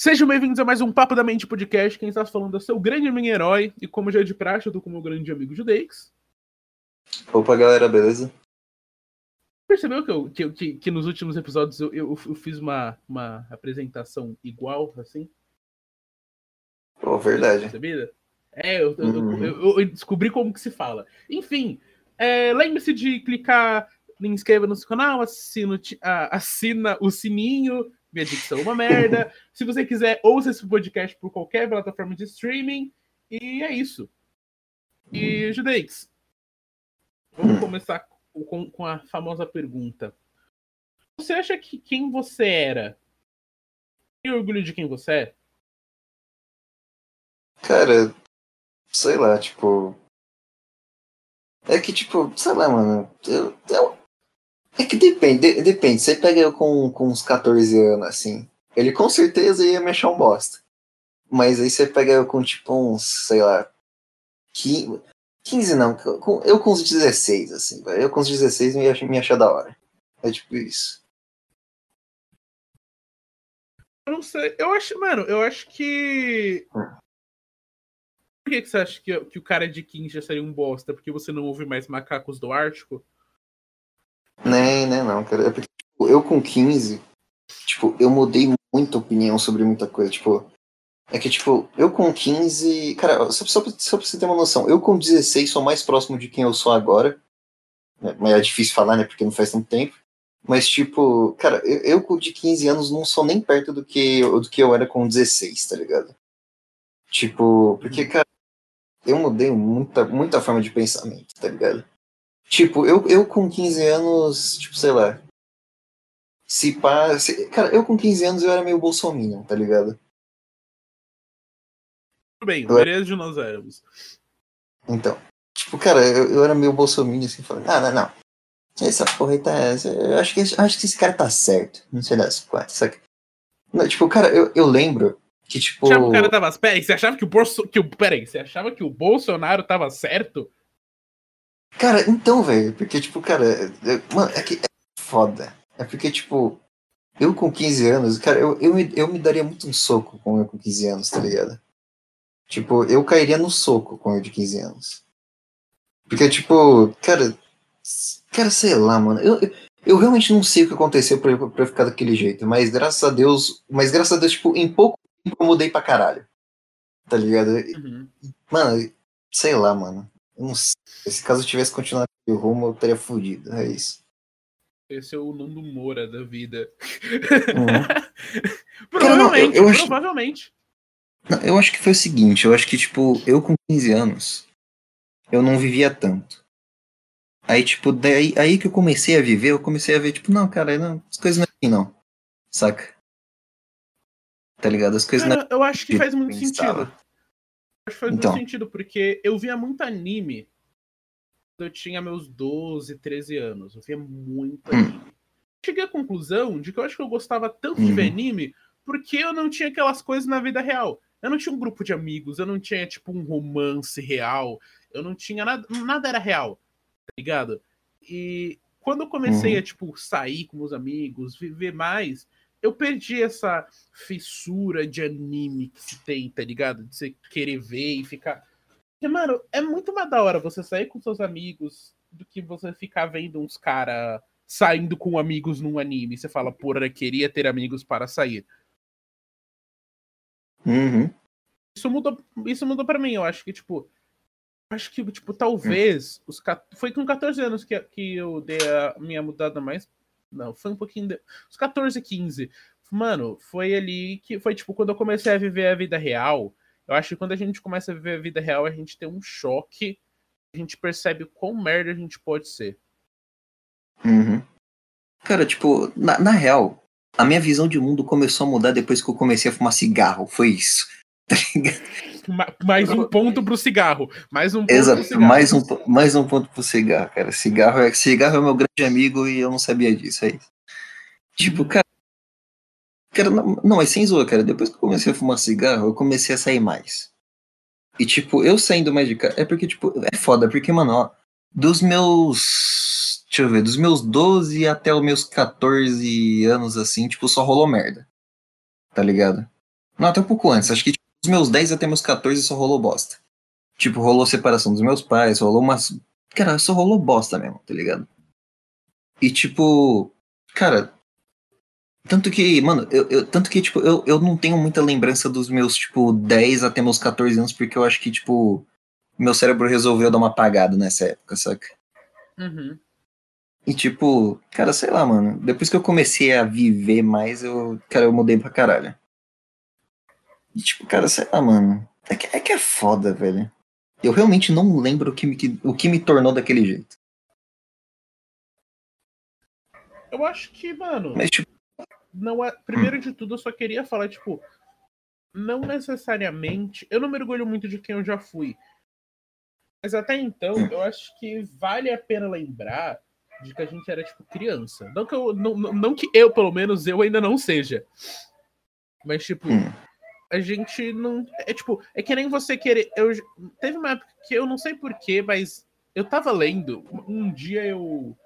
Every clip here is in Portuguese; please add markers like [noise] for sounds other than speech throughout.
Sejam bem-vindos a mais um Papo da Mente Podcast. Quem está falando é seu grande amigo herói. E como já é de praxe, eu tô com o meu grande amigo Judeix. Opa, galera, beleza? Percebeu que, eu, que, que, que nos últimos episódios eu, eu, eu, fiz uma, uma apresentação igual, assim? Pô, verdade. Percebida? É, eu, uhum. eu, descobri como que se fala. Enfim, é, lembre-se de clicar, inscreva no seu canal, assina, assina o sininho minha dicção é uma merda. Se você quiser, ouça esse podcast por qualquer plataforma de streaming. E é isso. E, Judeix, vamos começar com, com a famosa pergunta. Você acha que quem você era tem orgulho de quem você é? Cara, sei lá, tipo. É que, tipo, sei lá, mano. Eu, eu, é que depende, depende. Você pega eu com, com uns 14 anos, assim. Ele com certeza ia me achar um bosta. Mas aí você pega eu com tipo uns, sei lá. 15, 15 não, com, eu com uns 16, assim. Eu com uns 16 me ia me achar da hora. É tipo isso. Eu não sei. Eu acho, mano, eu acho que. Hum. Por que, que você acha que, que o cara de 15 já seria um bosta? Porque você não ouve mais macacos do Ártico? Nem, nem não, cara. É porque tipo, eu com 15, tipo, eu mudei muita opinião sobre muita coisa. Tipo, é que, tipo, eu com 15. Cara, só, só, só pra você ter uma noção, eu com 16 sou mais próximo de quem eu sou agora. Né, mas é difícil falar, né? Porque não faz tanto tempo. Mas, tipo, cara, eu, eu de 15 anos não sou nem perto do que, do que eu era com 16, tá ligado? Tipo, porque, cara, eu mudei muita, muita forma de pensamento, tá ligado? Tipo, eu, eu com 15 anos, tipo, sei lá. Se pá. Se, cara, eu com 15 anos eu era meio bolsominion, tá ligado? Tudo bem, beleza de nós éramos. Então. Tipo, cara, eu, eu era meio bolsominion assim, falando, ah, não, não. Essa porra aí tá. Eu acho que, acho que esse cara tá certo. Não sei das quatro, saca? Não, tipo, cara, eu, eu lembro que, tipo. Achava que o cara tava. Peraí, você achava que o Bolso... que o. Peraí, você achava que o Bolsonaro tava certo? Cara, então, velho, porque, tipo, cara, é, mano, é que é foda. É porque, tipo, eu com 15 anos, cara, eu, eu, me, eu me daria muito um soco com eu com 15 anos, tá ligado? Tipo, eu cairia no soco com eu de 15 anos. Porque, tipo, cara, cara, sei lá, mano, eu, eu realmente não sei o que aconteceu pra, pra eu ficar daquele jeito, mas graças a Deus, mas graças a Deus, tipo, em pouco tempo eu mudei pra caralho. Tá ligado? Uhum. Mano, sei lá, mano. Não sei. Se caso eu tivesse continuado o rumo, eu teria fudido. É isso. Esse é o Nando Moura da vida. Uhum. [laughs] provavelmente, Cara, não, eu, eu provavelmente. Acho... Não, eu acho que foi o seguinte, eu acho que, tipo, eu com 15 anos, eu não vivia tanto. Aí, tipo, daí aí que eu comecei a viver, eu comecei a ver, tipo, não, cara, não, as coisas não é assim, não. Saca? Tá ligado? As coisas não é Eu acho que faz muito sentido. Acho que faz então. muito sentido, porque eu via muito anime quando eu tinha meus 12, 13 anos. Eu via muito hum. anime. Cheguei à conclusão de que eu acho que eu gostava tanto de ver uhum. anime porque eu não tinha aquelas coisas na vida real. Eu não tinha um grupo de amigos, eu não tinha, tipo, um romance real, eu não tinha nada, nada era real, tá ligado? E quando eu comecei uhum. a, tipo, sair com meus amigos, viver mais, eu perdi essa fissura de anime que se tem, tá ligado? De você querer ver e ficar. Porque, mano, é muito mais da hora você sair com seus amigos do que você ficar vendo uns cara saindo com amigos num anime. Você fala, porra, queria ter amigos para sair. Uhum. Isso mudou, isso mudou para mim. Eu acho que, tipo, acho que, tipo, talvez. Uhum. Os, foi com 14 anos que, que eu dei a minha mudada mais não, foi um pouquinho. De... Os 14, 15. Mano, foi ali que. Foi tipo quando eu comecei a viver a vida real. Eu acho que quando a gente começa a viver a vida real, a gente tem um choque. A gente percebe quão merda a gente pode ser. Uhum. Cara, tipo, na, na real, a minha visão de mundo começou a mudar depois que eu comecei a fumar cigarro. Foi isso. Tá mais um ponto pro cigarro. Mais um ponto Exato, pro cigarro. Mais um, mais um ponto pro cigarro, cara. Cigarro é, cigarro é meu grande amigo e eu não sabia disso, é isso. Tipo, uhum. cara. cara não, não, mas sem zoa, cara. Depois que eu comecei a fumar cigarro, eu comecei a sair mais. E, tipo, eu saindo mais de casa. É porque, tipo, é foda, porque, mano, ó, dos meus. Deixa eu ver, dos meus 12 até os meus 14 anos, assim, tipo, só rolou merda. Tá ligado? Não, até um pouco antes. Acho que tipo, dos meus 10 até meus 14 só rolou bosta. Tipo, rolou separação dos meus pais, rolou umas. Cara, só rolou bosta mesmo, tá ligado? E tipo. Cara. Tanto que, mano, eu, eu, tanto que, tipo, eu, eu não tenho muita lembrança dos meus, tipo, 10 até meus 14 anos, porque eu acho que, tipo, meu cérebro resolveu dar uma apagada nessa época, saca? Uhum. E tipo, cara, sei lá, mano. Depois que eu comecei a viver mais, eu, cara, eu mudei pra caralho. E tipo, cara, sei lá, mano. É que é, que é foda, velho. Eu realmente não lembro o que, me, o que me tornou daquele jeito. Eu acho que, mano. Mas, tipo. Não é, primeiro hum. de tudo, eu só queria falar, tipo. Não necessariamente. Eu não mergulho muito de quem eu já fui. Mas até então, hum. eu acho que vale a pena lembrar de que a gente era, tipo, criança. Não que eu, não, não que eu, pelo menos, eu ainda não seja. Mas, tipo, hum. A gente não. É tipo, é que nem você querer. Eu, teve uma época que eu não sei porquê, mas eu tava lendo. Um dia eu.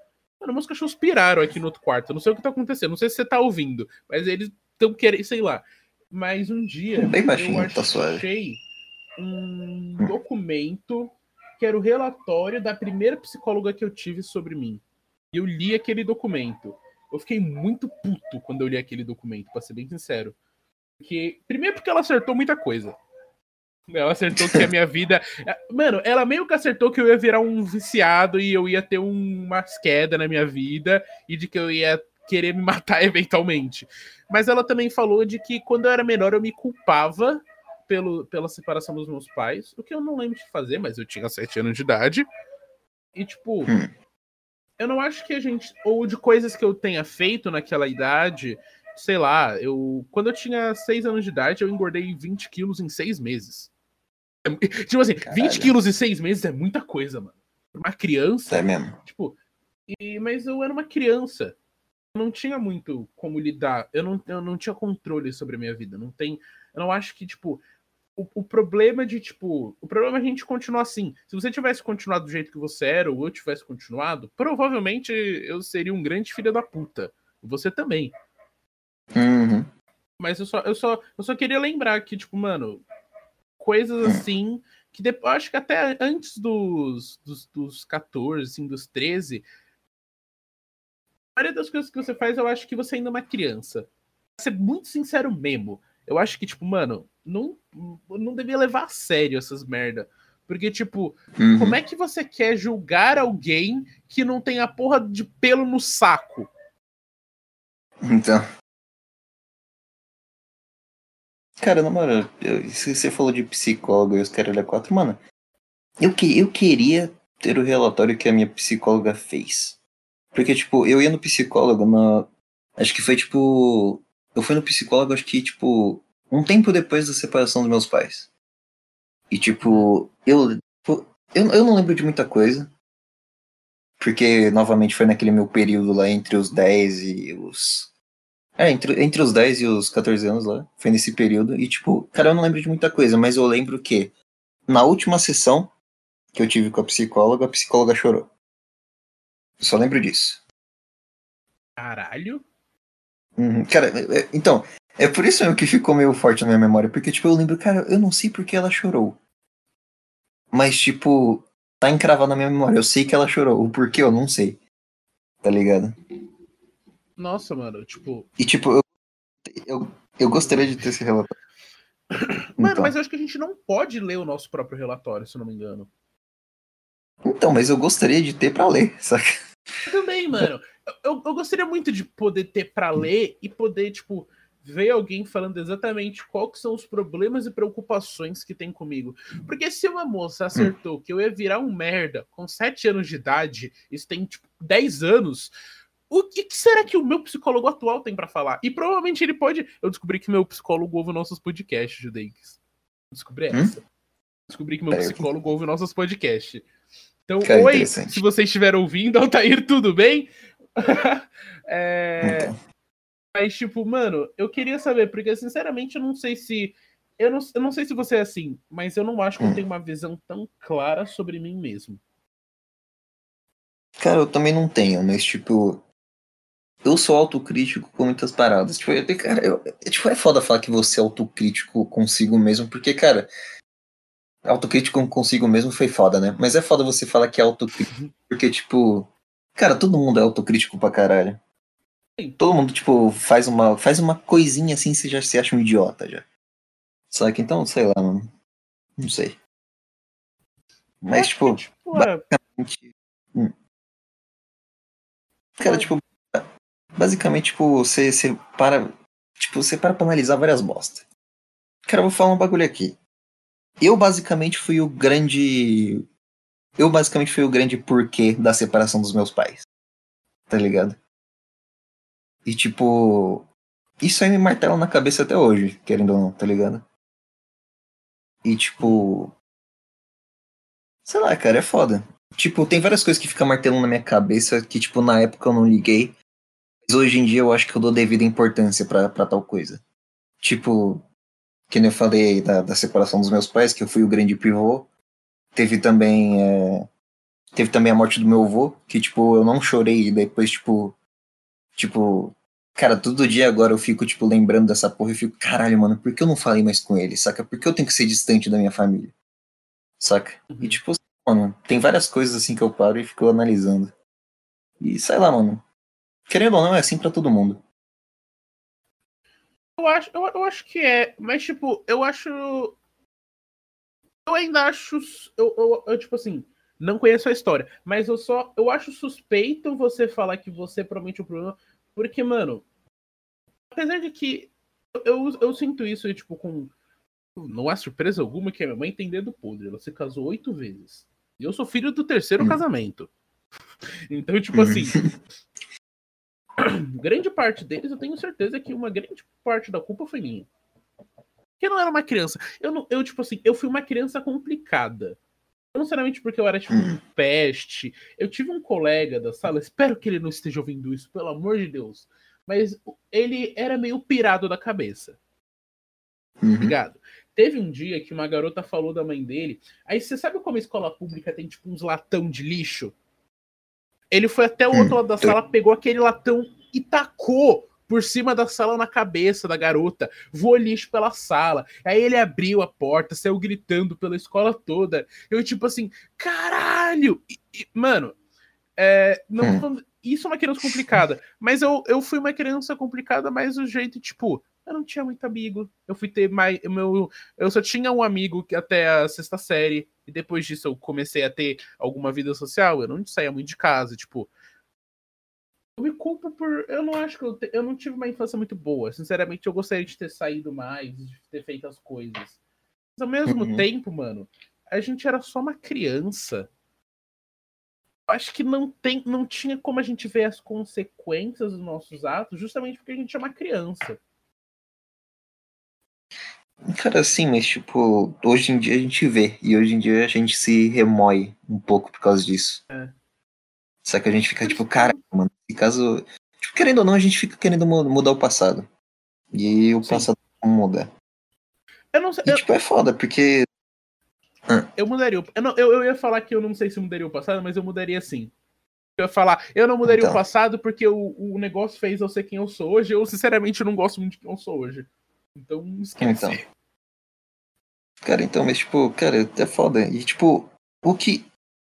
Mano, meus cachorros piraram aqui no outro quarto. Eu não sei o que tá acontecendo. Não sei se você tá ouvindo, mas eles estão querendo, sei lá. Mas um dia Bem baixinho, eu tá achei um documento que era o relatório da primeira psicóloga que eu tive sobre mim. E eu li aquele documento. Eu fiquei muito puto quando eu li aquele documento, pra ser bem sincero. Porque, primeiro porque ela acertou muita coisa. Ela acertou que a minha vida. Mano, ela meio que acertou que eu ia virar um viciado e eu ia ter umas quedas na minha vida e de que eu ia querer me [laughs] matar eventualmente. Mas ela também falou de que quando eu era menor eu me culpava pelo, pela separação dos meus pais, o que eu não lembro de fazer, mas eu tinha sete anos de idade. E, tipo, hum eu não acho que a gente. Ou de coisas que eu tenha feito naquela idade. Sei lá, eu. Quando eu tinha 6 anos de idade, eu engordei 20 quilos em 6 meses. [laughs] Tipo assim, Caralho. 20 quilos em 6 meses é muita coisa, mano. Uma criança. É mesmo. Tipo. E, mas eu era uma criança. Eu não tinha muito como lidar. Eu não, eu não tinha controle sobre a minha vida. Não tem. Eu não acho que, tipo, o, o, problema de, tipo, o problema é a gente continuar assim. Se você tivesse continuado do jeito que você era, ou eu tivesse continuado, provavelmente eu seria um grande filho da puta. Você também. Uhum. Mas eu só, eu, só, eu só queria lembrar que, tipo, mano, coisas assim, que depois, acho que até antes dos, dos, dos 14, assim, dos 13, a maioria das coisas que você faz, eu acho que você ainda é uma criança. Pra ser muito sincero mesmo. Eu acho que, tipo, mano, não, não devia levar a sério essas merda. Porque, tipo, uhum. como é que você quer julgar alguém que não tem a porra de pelo no saco? Então. Cara, na moral, você falou de psicólogo e os caras da quatro, mano, eu, que, eu queria ter o relatório que a minha psicóloga fez. Porque, tipo, eu ia no psicólogo na. Acho que foi tipo. Eu fui no psicólogo, acho que, tipo, um tempo depois da separação dos meus pais. E, tipo, eu, eu, eu não lembro de muita coisa. Porque, novamente, foi naquele meu período lá entre os 10 e os. É, entre, entre os 10 e os 14 anos lá. Foi nesse período. E, tipo, cara, eu não lembro de muita coisa, mas eu lembro que na última sessão que eu tive com a psicóloga, a psicóloga chorou. Eu só lembro disso. Caralho? Uhum. Cara, é, é, então, é por isso mesmo que ficou meio forte na minha memória, porque, tipo, eu lembro, cara, eu não sei porque ela chorou. Mas, tipo, tá encravado na minha memória. Eu sei que ela chorou. O porquê eu não sei. Tá ligado? Nossa, mano, tipo. E, tipo, eu, eu, eu gostaria de ter esse relatório. [clears throat] Mano, então. mas eu acho que a gente não pode ler o nosso próprio relatório, se não me engano. Então, mas eu gostaria de ter pra ler, [laughs] saca? Eu também, mano. Eu, eu gostaria muito de poder ter pra ler e poder, tipo, ver alguém falando exatamente quais são os problemas e preocupações que tem comigo. Porque se uma moça acertou que eu ia virar um merda com 7 anos de idade, isso tem tipo 10 anos, o que será que o meu psicólogo atual tem para falar? E provavelmente ele pode. Eu descobri que meu psicólogo ouve nossos podcasts, Judeix. Descobri hum? essa. Descobri que meu psicólogo ouve nossos podcasts. Então, Cara, oi, se você estiver ouvindo, [laughs] Altair, tudo bem? [laughs] é... Então. Mas, tipo, mano, eu queria saber, porque sinceramente eu não sei se. Eu não, eu não sei se você é assim, mas eu não acho que hum. eu tenho uma visão tão clara sobre mim mesmo. Cara, eu também não tenho, mas tipo. Eu sou autocrítico com muitas paradas. Tipo, eu, cara, eu, é, tipo, é foda falar que você é autocrítico consigo mesmo, porque, cara, autocrítico consigo mesmo foi foda, né? Mas é foda você falar que é autocrítico, uhum. porque, tipo, cara, todo mundo é autocrítico pra caralho. Todo mundo, tipo, faz uma, faz uma coisinha assim, você já se acha um idiota já. Só que então, sei lá, mano. Não sei. Mas, tipo, que, tipo é. basicamente. Hum. Cara, tipo, basicamente, tipo, você, você para. Tipo, você para pra analisar várias bostas. Cara, eu vou falar um bagulho aqui. Eu basicamente fui o grande. Eu basicamente fui o grande porquê da separação dos meus pais. Tá ligado? E tipo. Isso aí me martela na cabeça até hoje, querendo ou não, tá ligado? E tipo. Sei lá, cara, é foda. Tipo, tem várias coisas que ficam martelando na minha cabeça que, tipo, na época eu não liguei. Mas hoje em dia eu acho que eu dou devida importância para tal coisa. Tipo, que nem eu falei da, da separação dos meus pais, que eu fui o grande pivô. Teve também. É, teve também a morte do meu avô, que, tipo, eu não chorei e depois, tipo. Tipo. Cara, todo dia agora eu fico, tipo, lembrando dessa porra e fico, caralho, mano, por que eu não falei mais com ele, saca? Por que eu tenho que ser distante da minha família? Saca? Uhum. E, tipo, mano, tem várias coisas assim que eu paro e fico analisando. E sei lá, mano. Querendo ou não, é assim para todo mundo. Eu acho, eu, eu, acho que é, mas tipo, eu acho. Eu ainda acho. Eu, eu, eu, tipo assim, não conheço a história, mas eu só. Eu acho suspeito você falar que você promete o problema, porque, mano. Apesar de que. Eu, eu, sinto isso, tipo, com. Não há surpresa alguma que a minha mãe tem dedo podre. Ela se casou oito vezes. E eu sou filho do terceiro hum. casamento. [laughs] Então, tipo assim. [laughs] [clears throat] grande parte deles, eu tenho certeza que uma grande parte da culpa foi minha. Porque eu não era uma criança. Eu, não, eu tipo assim, eu fui uma criança complicada. Não necessariamente porque eu era, tipo, um hum. peste. Eu tive um colega da sala, espero que ele não esteja ouvindo isso, pelo amor de Deus. Mas ele era meio pirado da cabeça. Uhum. Ligado? Teve um dia que uma garota falou da mãe dele. Aí você sabe como a escola pública tem tipo uns latão de lixo? Ele foi até o outro lado da hum, sala, pegou aquele latão e tacou por cima da sala na cabeça da garota, voou lixo pela sala. Aí ele abriu a porta, saiu gritando pela escola toda. Eu, tipo assim, caralho! E, e, mano, é, não, hum. isso é uma criança complicada. Mas eu, eu fui uma criança complicada, mas o jeito, tipo, eu não tinha muito amigo. Eu fui ter mais. Meu, eu só tinha um amigo até a sexta série. E depois disso eu comecei a ter alguma vida social. Eu não saía muito de casa. Tipo. Eu me culpo por. Eu não acho que eu, te... eu não tive uma infância muito boa. Sinceramente, eu gostaria de ter saído mais, de ter feito as coisas. Mas ao mesmo uhum. tempo, mano, a gente era só uma criança. Acho que não tem, não tinha como a gente ver as consequências dos nossos atos, justamente porque a gente é uma criança. Cara, sim, mas tipo, hoje em dia a gente vê, e hoje em dia a gente se remói um pouco por causa disso. É. Só que a gente fica tipo, cara, mano, se caso. Tipo, querendo ou não, a gente fica querendo mudar o passado. E o sim. passado não muda. Eu não sei. E, eu... tipo, é foda, porque. Eu mudaria. Eu, não, eu, eu ia falar que eu não sei se mudaria o passado, mas eu mudaria sim. Eu ia falar, eu não mudaria então. o passado porque o, o negócio fez eu ser quem eu sou hoje. Eu, sinceramente, não gosto muito de quem eu sou hoje. Então, esquece. Então. Cara, então, mas, tipo, cara, é foda. E, tipo, o que.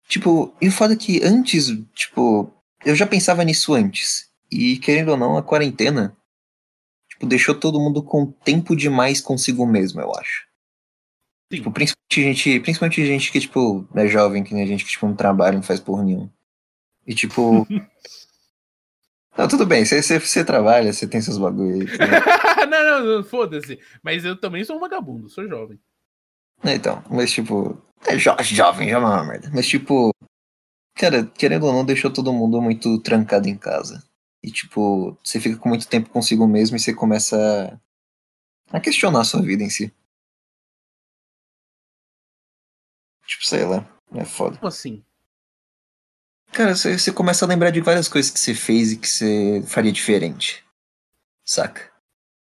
Tipo, e o foda é que antes, tipo, eu já pensava nisso antes. E, querendo ou não, a quarentena, tipo, deixou todo mundo com tempo demais consigo mesmo, eu acho. Sim. Tipo, principalmente gente, principalmente gente que, tipo, é jovem, que nem a gente que, tipo, não trabalha, não faz porra nenhuma. E, tipo, [laughs] Não, tudo bem, você trabalha, você tem seus bagulho aí. [laughs] não, não, não foda-se. Mas eu também sou um vagabundo, sou jovem. Então, mas tipo. É jo jovem, já é uma merda. Mas tipo. Cara, querendo ou não, deixou todo mundo muito trancado em casa. E tipo, você fica com muito tempo consigo mesmo e você começa a questionar a sua vida em si. Tipo, sei lá, é foda. Como assim? Cara, você, você começa a lembrar de várias coisas que você fez e que você faria diferente. Saca?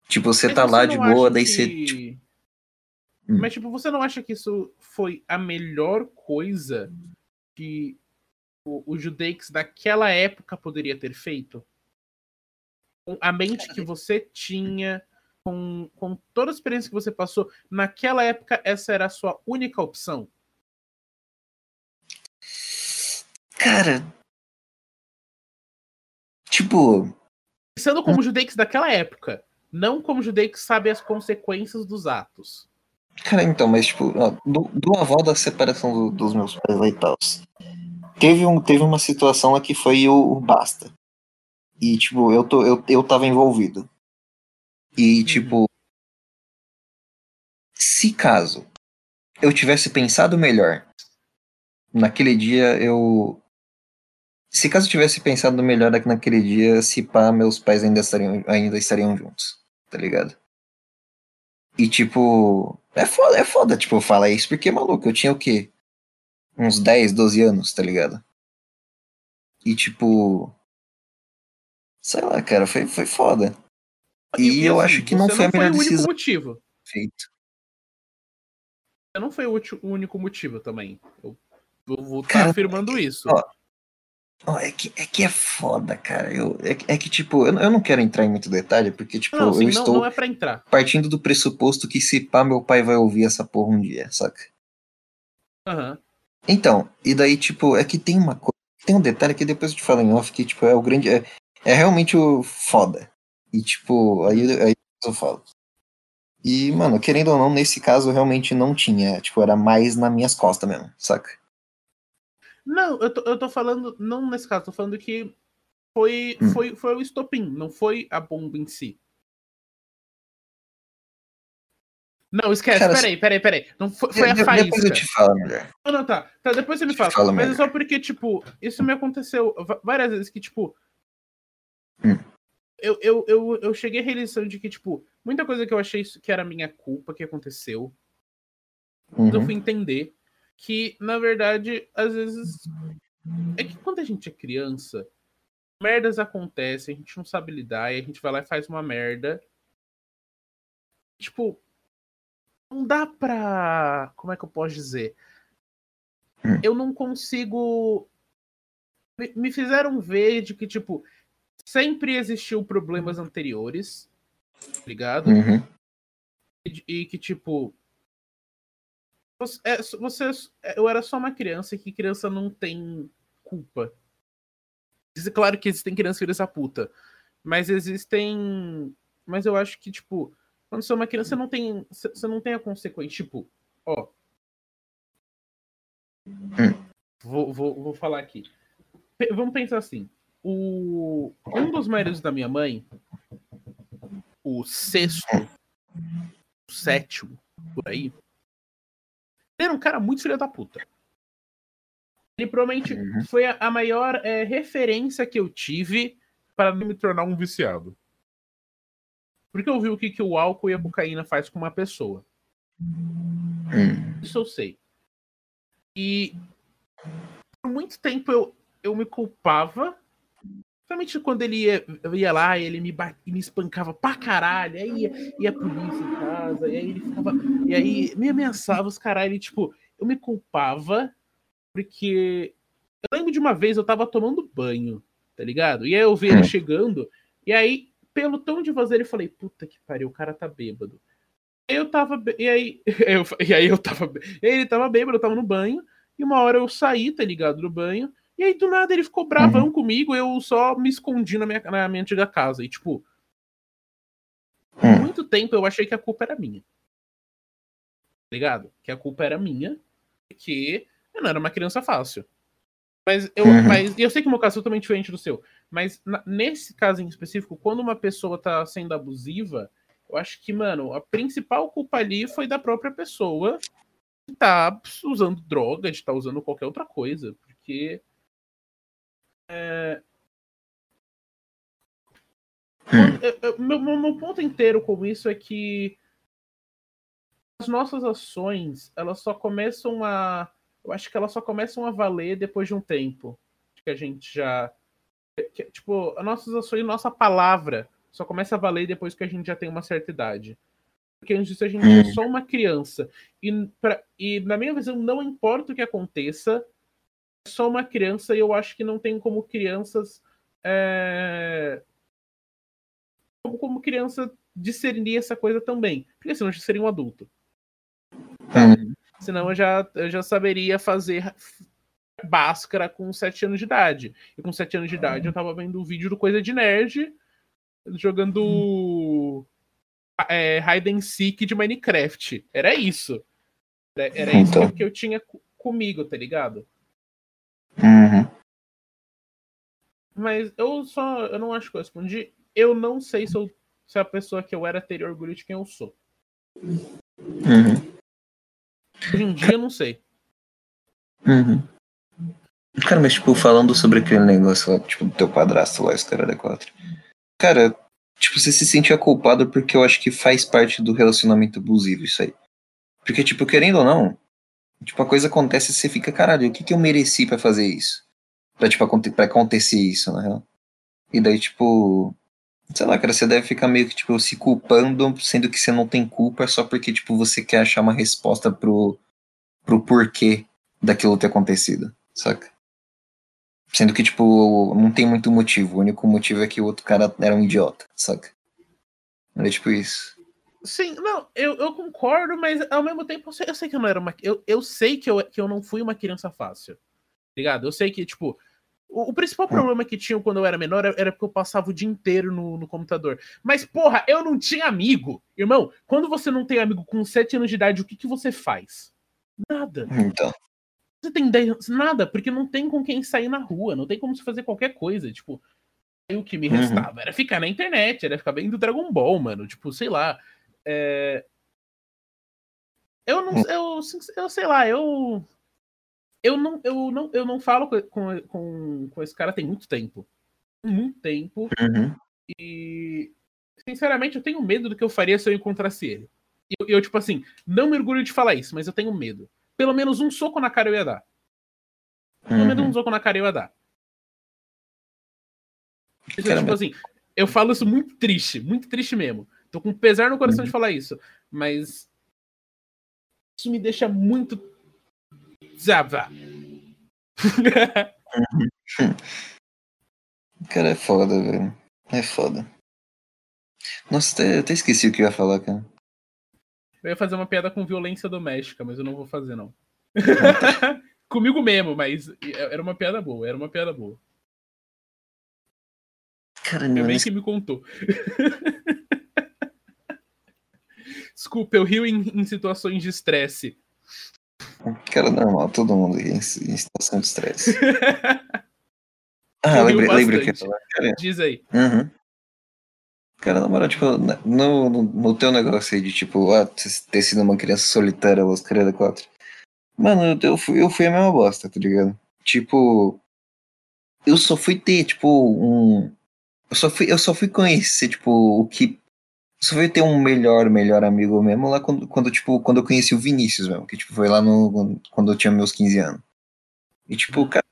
Tipo, você Mas tá você lá de boa, daí que... você. Tipo... Hum. Mas, tipo, você não acha que isso foi a melhor coisa que o, o Judeix daquela época poderia ter feito? a mente que você tinha, com, com toda a experiência que você passou, naquela época essa era a sua única opção? Cara. Tipo. Pensando como judeu daquela época, não como judeu que sabe as consequências dos atos. Cara, então, mas tipo, do, do avó da separação do, dos meus pais lá e tal. Teve, um, teve uma situação lá que foi o, o Basta. E, tipo, eu, tô, eu, eu tava envolvido. E, uhum. tipo, se caso eu tivesse pensado melhor, naquele dia eu. Se caso eu tivesse pensado melhor naquele dia, se pá, meus pais ainda estariam, ainda estariam juntos, tá ligado? E tipo, é foda, é foda, tipo, falar isso porque, maluco, eu tinha o quê? Uns 10, 12 anos, tá ligado? E tipo. Sei lá, cara, foi, foi foda. E, e eu assim, acho que não foi a melhor decisão. motivo. Feito. Não foi o único motivo também. Eu vou estar tá afirmando isso. Ó, Oh, é, que, é que é foda, cara. Eu, é, é que, tipo, eu, eu não quero entrar em muito detalhe, porque, tipo, não, sim, eu não, estou não é pra entrar. partindo do pressuposto que se pá, meu pai vai ouvir essa porra um dia, saca? Aham. Uhum. Então, e daí, tipo, é que tem uma coisa. Tem um detalhe que depois eu te falo em off, que, tipo, é o grande. É, é realmente o foda. E, tipo, aí, aí eu falo. E, mano, querendo ou não, nesse caso realmente não tinha. Tipo, era mais nas minhas costas mesmo, saca? Não, eu tô, eu tô falando, não nesse caso, tô falando que foi, hum. foi, foi o estopim, não foi a bomba em si. Não, esquece, Cara, peraí, peraí, peraí. Não foi, foi a faísca. Depois eu te falo, mulher. Não, não, tá. Tá, depois você me fala. Fala, mas é só porque, tipo, isso me aconteceu várias vezes que, tipo. Hum. Eu, eu, eu, eu cheguei à realização de que, tipo, muita coisa que eu achei que era minha culpa que aconteceu. Uhum. Eu fui entender que, na verdade, às vezes. É que quando a gente é criança, merdas acontecem, a gente não sabe lidar, e a gente vai lá e faz uma merda. Tipo, não dá pra. Como é que eu posso dizer? Hum. Eu não consigo. Me fizeram ver de que, tipo, sempre existiu problemas anteriores, ligado? Uhum. E, e que, tipo, você, é, você, é, eu era só uma criança e que criança não tem culpa. Claro que existem crianças filhas da puta. Mas existem. Mas eu acho que, tipo, quando você é uma criança, você não tem. Você não tem a consequência. Tipo, ó. Hum. Vou, vou, vou falar aqui. Vamos pensar assim. O, um dos maridos da minha mãe, o sexto, o sétimo, por aí, ele era um cara muito filho da puta. Ele provavelmente uhum. foi a, a maior é, referência que eu tive para me tornar um viciado. Porque eu vi o que, que o álcool e a cocaína faz com uma pessoa. Uhum. Isso eu sei. E por muito tempo eu, eu me culpava. Principalmente quando ele ia, ia lá e ele me, me espancava pra caralho. Aí ia, ia a polícia em casa, e aí ele ficava. E aí me ameaçava os caralho. E, tipo, eu me culpava porque. Eu lembro de uma vez eu tava tomando banho, tá ligado? E aí eu vi ele hum. chegando, e aí, pelo tom de voz dele, eu falei, puta que pariu, o cara tá bêbado. Eu tava. E aí, [laughs] eu, e aí eu tava. Ele tava bêbado, eu tava no banho, e uma hora eu saí, tá ligado? Do banho. E aí, do nada, ele ficou bravão uhum. comigo, eu só me escondi na minha, na minha antiga casa. E, tipo, por uhum. muito tempo eu achei que a culpa era minha. Tá ligado? Que a culpa era minha, porque eu não era uma criança fácil. Mas eu, uhum. mas eu sei que o meu caso é totalmente diferente do seu. Mas na, nesse caso em específico, quando uma pessoa tá sendo abusiva, eu acho que, mano, a principal culpa ali foi da própria pessoa de tá usando droga, de tá usando qualquer outra coisa. Porque é... Hum. Meu, meu, ponto inteiro com isso é que as nossas ações, elas só começam a. Eu acho que elas só começam a valer depois de um tempo. Que a gente já. Que, tipo, as nossas ações, nossa palavra só começa a valer depois que a gente já tem uma certa idade. Porque antes disso a gente é só uma criança. E, pra, e na minha visão, não importa o que aconteça, só uma criança e eu acho que não tem como crianças é, como criança discernir essa coisa também. Porque senão eu já seria um adulto. Hum. Senão eu já, eu já saberia fazer Bhaskara com 7 anos de idade. E com 7 anos de idade eu tava vendo o vídeo do Coisa de Nerd jogando é, Hide and Seek de Minecraft. Era isso. Era, era então. isso que eu tinha comigo, tá ligado? Uhum. Mas eu só. Eu não acho que eu respondi. Eu não sei se, eu, se a pessoa que eu era teria orgulho de quem eu sou. Uhum. Hoje em dia eu não sei. Uhum. Cara, mas tipo, falando sobre aquele negócio lá, tipo, do teu padrasto lá, esse cara da 4. Cara, tipo, você se sentia culpado porque eu acho que faz parte do relacionamento abusivo isso aí. Porque, tipo, querendo ou não, tipo, a coisa acontece e você fica, caralho, o que que eu mereci para fazer isso? Pra, tipo, pra acontecer isso, na real. E daí, tipo, sei lá, cara, você deve ficar meio que, tipo, se culpando, sendo que você não tem culpa só porque, tipo, você quer achar uma resposta pro, pro porquê daquilo ter acontecido, saca? Sendo que, tipo, não tem muito motivo. O único motivo é que o outro cara era um idiota, saca? É tipo isso. Sim, não, eu, eu concordo, mas ao mesmo tempo eu sei, eu sei que eu não era uma. Eu, eu sei que eu, que eu não fui uma criança fácil. Ligado? Eu sei que, tipo, o, o principal hum. problema que tinha quando eu era menor era porque eu passava o dia inteiro no, no computador. Mas, porra, eu não tinha amigo. Irmão, quando você não tem amigo com 7 anos de idade, o que, que você faz? Nada. Então. Você tem 10 nada, porque não tem com quem sair na rua, não tem como se fazer qualquer coisa. Tipo, aí o que me uhum. restava uhum. era ficar na internet, era ficar vendo Dragon Ball, mano. Tipo, sei lá. É... Eu não. Hum. Eu, eu sei lá, eu. Eu não, eu não, eu não falo com, com, com esse cara tem muito tempo. Muito tempo. Uhum. E. Sinceramente, eu tenho medo do que eu faria se eu encontrasse ele. Eu, eu, tipo assim, não me orgulho de falar isso, mas eu tenho medo pelo menos um soco na cara eu ia dar. Pelo uhum. menos um soco na cara eu ia dar. Então, tipo assim, eu falo isso muito triste, muito triste mesmo. Tô com pesar no coração uhum. de falar isso, mas isso me deixa muito zava. [laughs] cara, é foda, velho. É foda. Nossa, até, até esqueci o que eu ia falar, cara. Eu ia fazer uma piada com violência doméstica, mas eu não vou fazer, não. [laughs] [laughs] Comigo mesmo, mas era uma piada boa, era uma piada boa. Caramba. Minha que me contou. Desculpa, eu rio em, em situações de estresse. Cara, normal, todo mundo ri em, em situação de estresse. [laughs] ah, lembrei, lembrei que ia Diz aí. Uhum. Cara, na moral, tipo, no, no, no, teu negócio aí de, tipo, ah, ter sido uma criança solitária, Los Creada 4. Mano, eu fui, eu fui a mesma bosta, tá ligado? Tipo, eu só fui ter, tipo, um. Eu só fui, eu só fui conhecer, tipo, o que. Só fui ter um melhor, melhor amigo mesmo lá quando, quando, tipo, quando eu conheci o Vinícius mesmo, que, tipo, foi lá no. Quando eu tinha meus 15 anos. E, tipo, cara,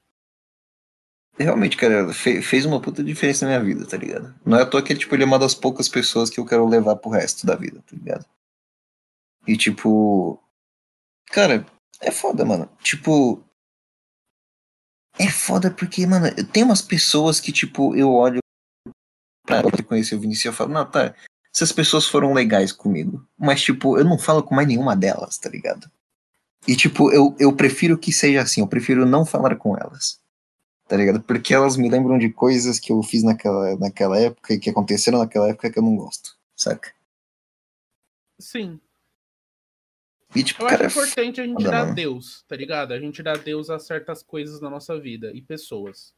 realmente, cara, fez uma puta diferença na minha vida, tá ligado? Não é à toa que tipo, ele é uma das poucas pessoas que eu quero levar pro resto da vida, tá ligado? E tipo. Cara, é foda, mano. Tipo. É foda porque, mano, tem umas pessoas que, tipo, eu olho pra conhecer o Vinicius e eu falo, não, tá. Essas pessoas foram legais comigo. Mas, tipo, eu não falo com mais nenhuma delas, tá ligado? E, tipo, eu, eu prefiro que seja assim, eu prefiro não falar com elas tá ligado? Porque elas me lembram de coisas que eu fiz naquela, naquela época e que aconteceram naquela época que eu não gosto, saca? Sim. E, tipo, eu cara, acho importante a gente dar mano. Deus, tá ligado? A gente dar Deus a certas coisas na nossa vida e pessoas.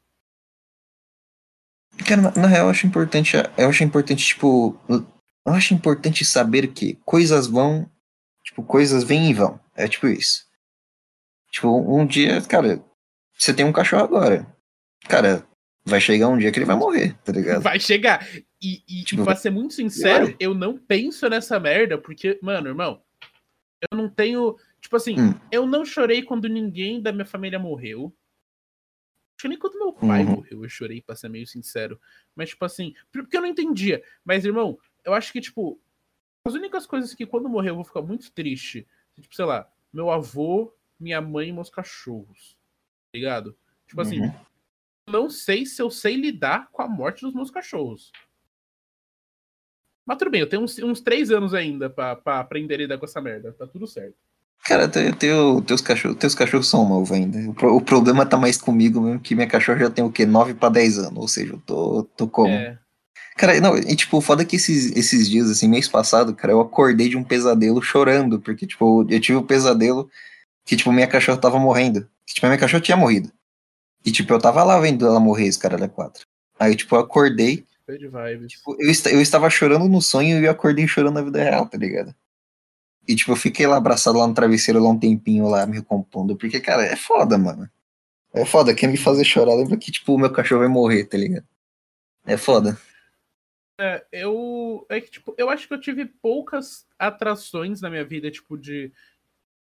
Cara, na, na real, eu acho importante, eu acho importante, tipo, eu acho importante saber que coisas vão, tipo, coisas vêm e vão. É tipo isso. Tipo, um dia, cara, você tem um cachorro agora cara, vai chegar um dia que ele vai morrer, tá ligado? Vai chegar. E, e tipo, pra ser muito sincero, vai. eu não penso nessa merda, porque, mano, irmão, eu não tenho. Tipo assim, hum. eu não chorei quando ninguém da minha família morreu. Acho que nem quando meu pai uhum. morreu, eu chorei, pra ser meio sincero. Mas, tipo assim, porque eu não entendia. Mas, irmão, eu acho que, tipo, as únicas coisas que quando morrer eu vou ficar muito triste, tipo, sei lá, meu avô, minha mãe e meus cachorros. Tá ligado? Tipo assim, uhum não sei se eu sei lidar com a morte dos meus cachorros. Mas tudo bem, eu tenho uns, uns três anos ainda pra, pra aprender a lidar com essa merda. Tá tudo certo. Cara, teu, teu, teus, cachorros, teus cachorros são novos ainda. O, o, problema tá mais comigo mesmo, que minha cachorra já tem o quê? 9 pra 10 anos. Ou seja, eu tô, tô como? É. Cara, não, e tipo, o foda é que esses, esses dias, assim, mês passado, cara, eu acordei de um pesadelo chorando, porque, tipo, eu tive um pesadelo que, tipo, minha cachorra tava morrendo. Que, tipo, minha cachorra tinha morrido. E, tipo, eu tava lá vendo ela morrer, esse cara da quatro. Aí, tipo, eu acordei. Tipo, eu, eu estava chorando no sonho e eu acordei chorando na vida real, tá ligado? E, tipo, eu fiquei lá abraçado lá no travesseiro lá um tempinho lá, me recompondo. Porque, cara, é foda, mano. É foda. Quer me fazer chorar, lembra que, tipo, o meu cachorro vai morrer, tá ligado? É foda. É, eu. É que, tipo, eu acho que eu tive poucas atrações na minha vida, tipo, de.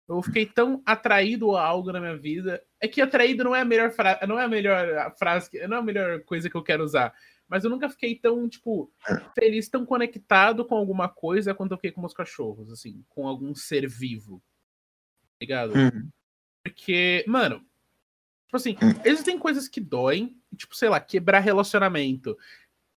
Eu fiquei tão atraído a algo na minha vida. É que atraído não é a melhor frase. Não é a melhor frase, não é a melhor coisa que eu quero usar. Mas eu nunca fiquei tão, tipo, feliz, tão conectado com alguma coisa quanto eu fiquei com meus cachorros, assim, com algum ser vivo. Tá ligado? Uhum. Porque, mano, tipo assim, uhum. existem coisas que doem, tipo, sei lá, quebrar relacionamento.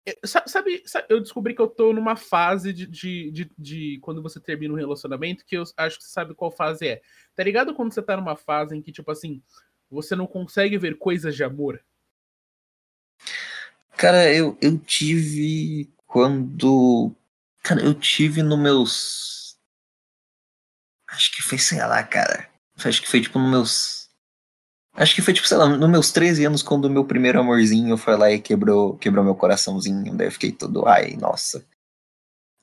É, sabe, sabe, eu descobri que eu tô numa fase de, de, de, de, quando você termina um relacionamento, que eu acho que você sabe qual fase é. Tá ligado quando você tá numa fase em que, tipo assim, você não consegue ver coisas de amor? Cara, eu, eu tive quando. Cara, eu tive nos meus. Acho que foi, sei lá, cara. Acho que foi tipo nos meus Acho que foi, tipo, sei lá, nos meus 13 anos, quando o meu primeiro amorzinho foi lá e quebrou, quebrou meu coraçãozinho. Daí eu fiquei todo, ai, nossa.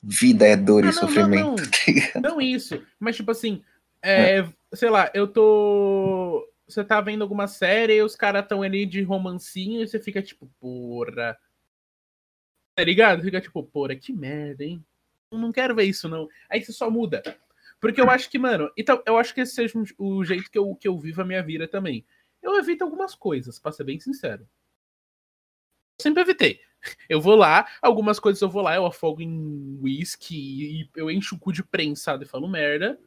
Vida é dor ah, e não, sofrimento. Não, não. [laughs] Tá não, isso. Mas, tipo assim, é, é. sei lá, eu tô. Você tá vendo alguma série e os caras tão ali de romancinho e você fica tipo, porra. Tá ligado? Fica tipo, porra, que merda, hein? Não quero ver isso, não. Aí você só muda. Porque eu acho que, mano, então, eu acho que esse seja o jeito que eu, que eu vivo a minha vida também eu evito algumas coisas, pra ser bem sincero. Eu sempre evitei. Eu vou lá, algumas coisas eu vou lá, eu afogo em whisky e eu encho o cu de prensado e falo merda.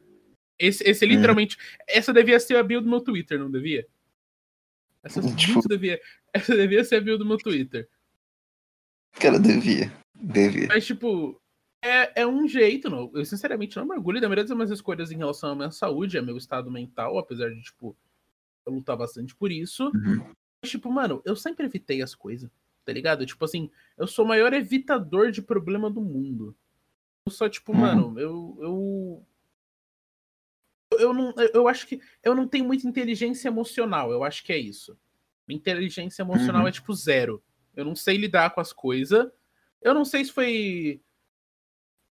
Esse, esse uhum. literalmente. Essa devia ser a bio do meu Twitter, não devia? Essa, tipo... devia, [laughs] essa devia ser a bio do meu Twitter. Cara, devia. Devia. Mas, tipo, é, é um jeito, não. Eu sinceramente não mergulho da maioria das minhas escolhas em relação à minha saúde, a meu estado mental, apesar de, tipo, lutar bastante por isso. Uhum. Mas, tipo, mano, eu sempre evitei as coisas, tá ligado? Tipo assim, eu sou o maior evitador de problema do mundo. Eu só, tipo, uhum. mano, eu, eu. Eu não. Eu acho que. Eu não tenho muita inteligência emocional. Eu acho que é isso. Minha inteligência emocional uhum. é tipo zero. Eu não sei lidar com as coisas. Eu não sei se foi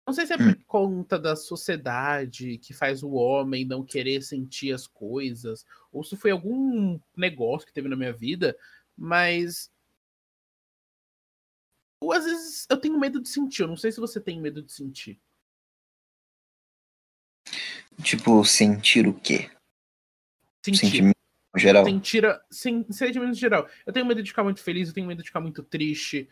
não sei se é hum. por conta da sociedade que faz o homem não querer sentir as coisas, ou se foi algum negócio que teve na minha vida, mas. Ou às vezes eu tenho medo de sentir. Eu não sei se você tem medo de sentir. Tipo, sentir o quê? Sentir. Sentimento geral. Sentir, sen, sentimento geral. Eu tenho medo de ficar muito feliz, eu tenho medo de ficar muito triste,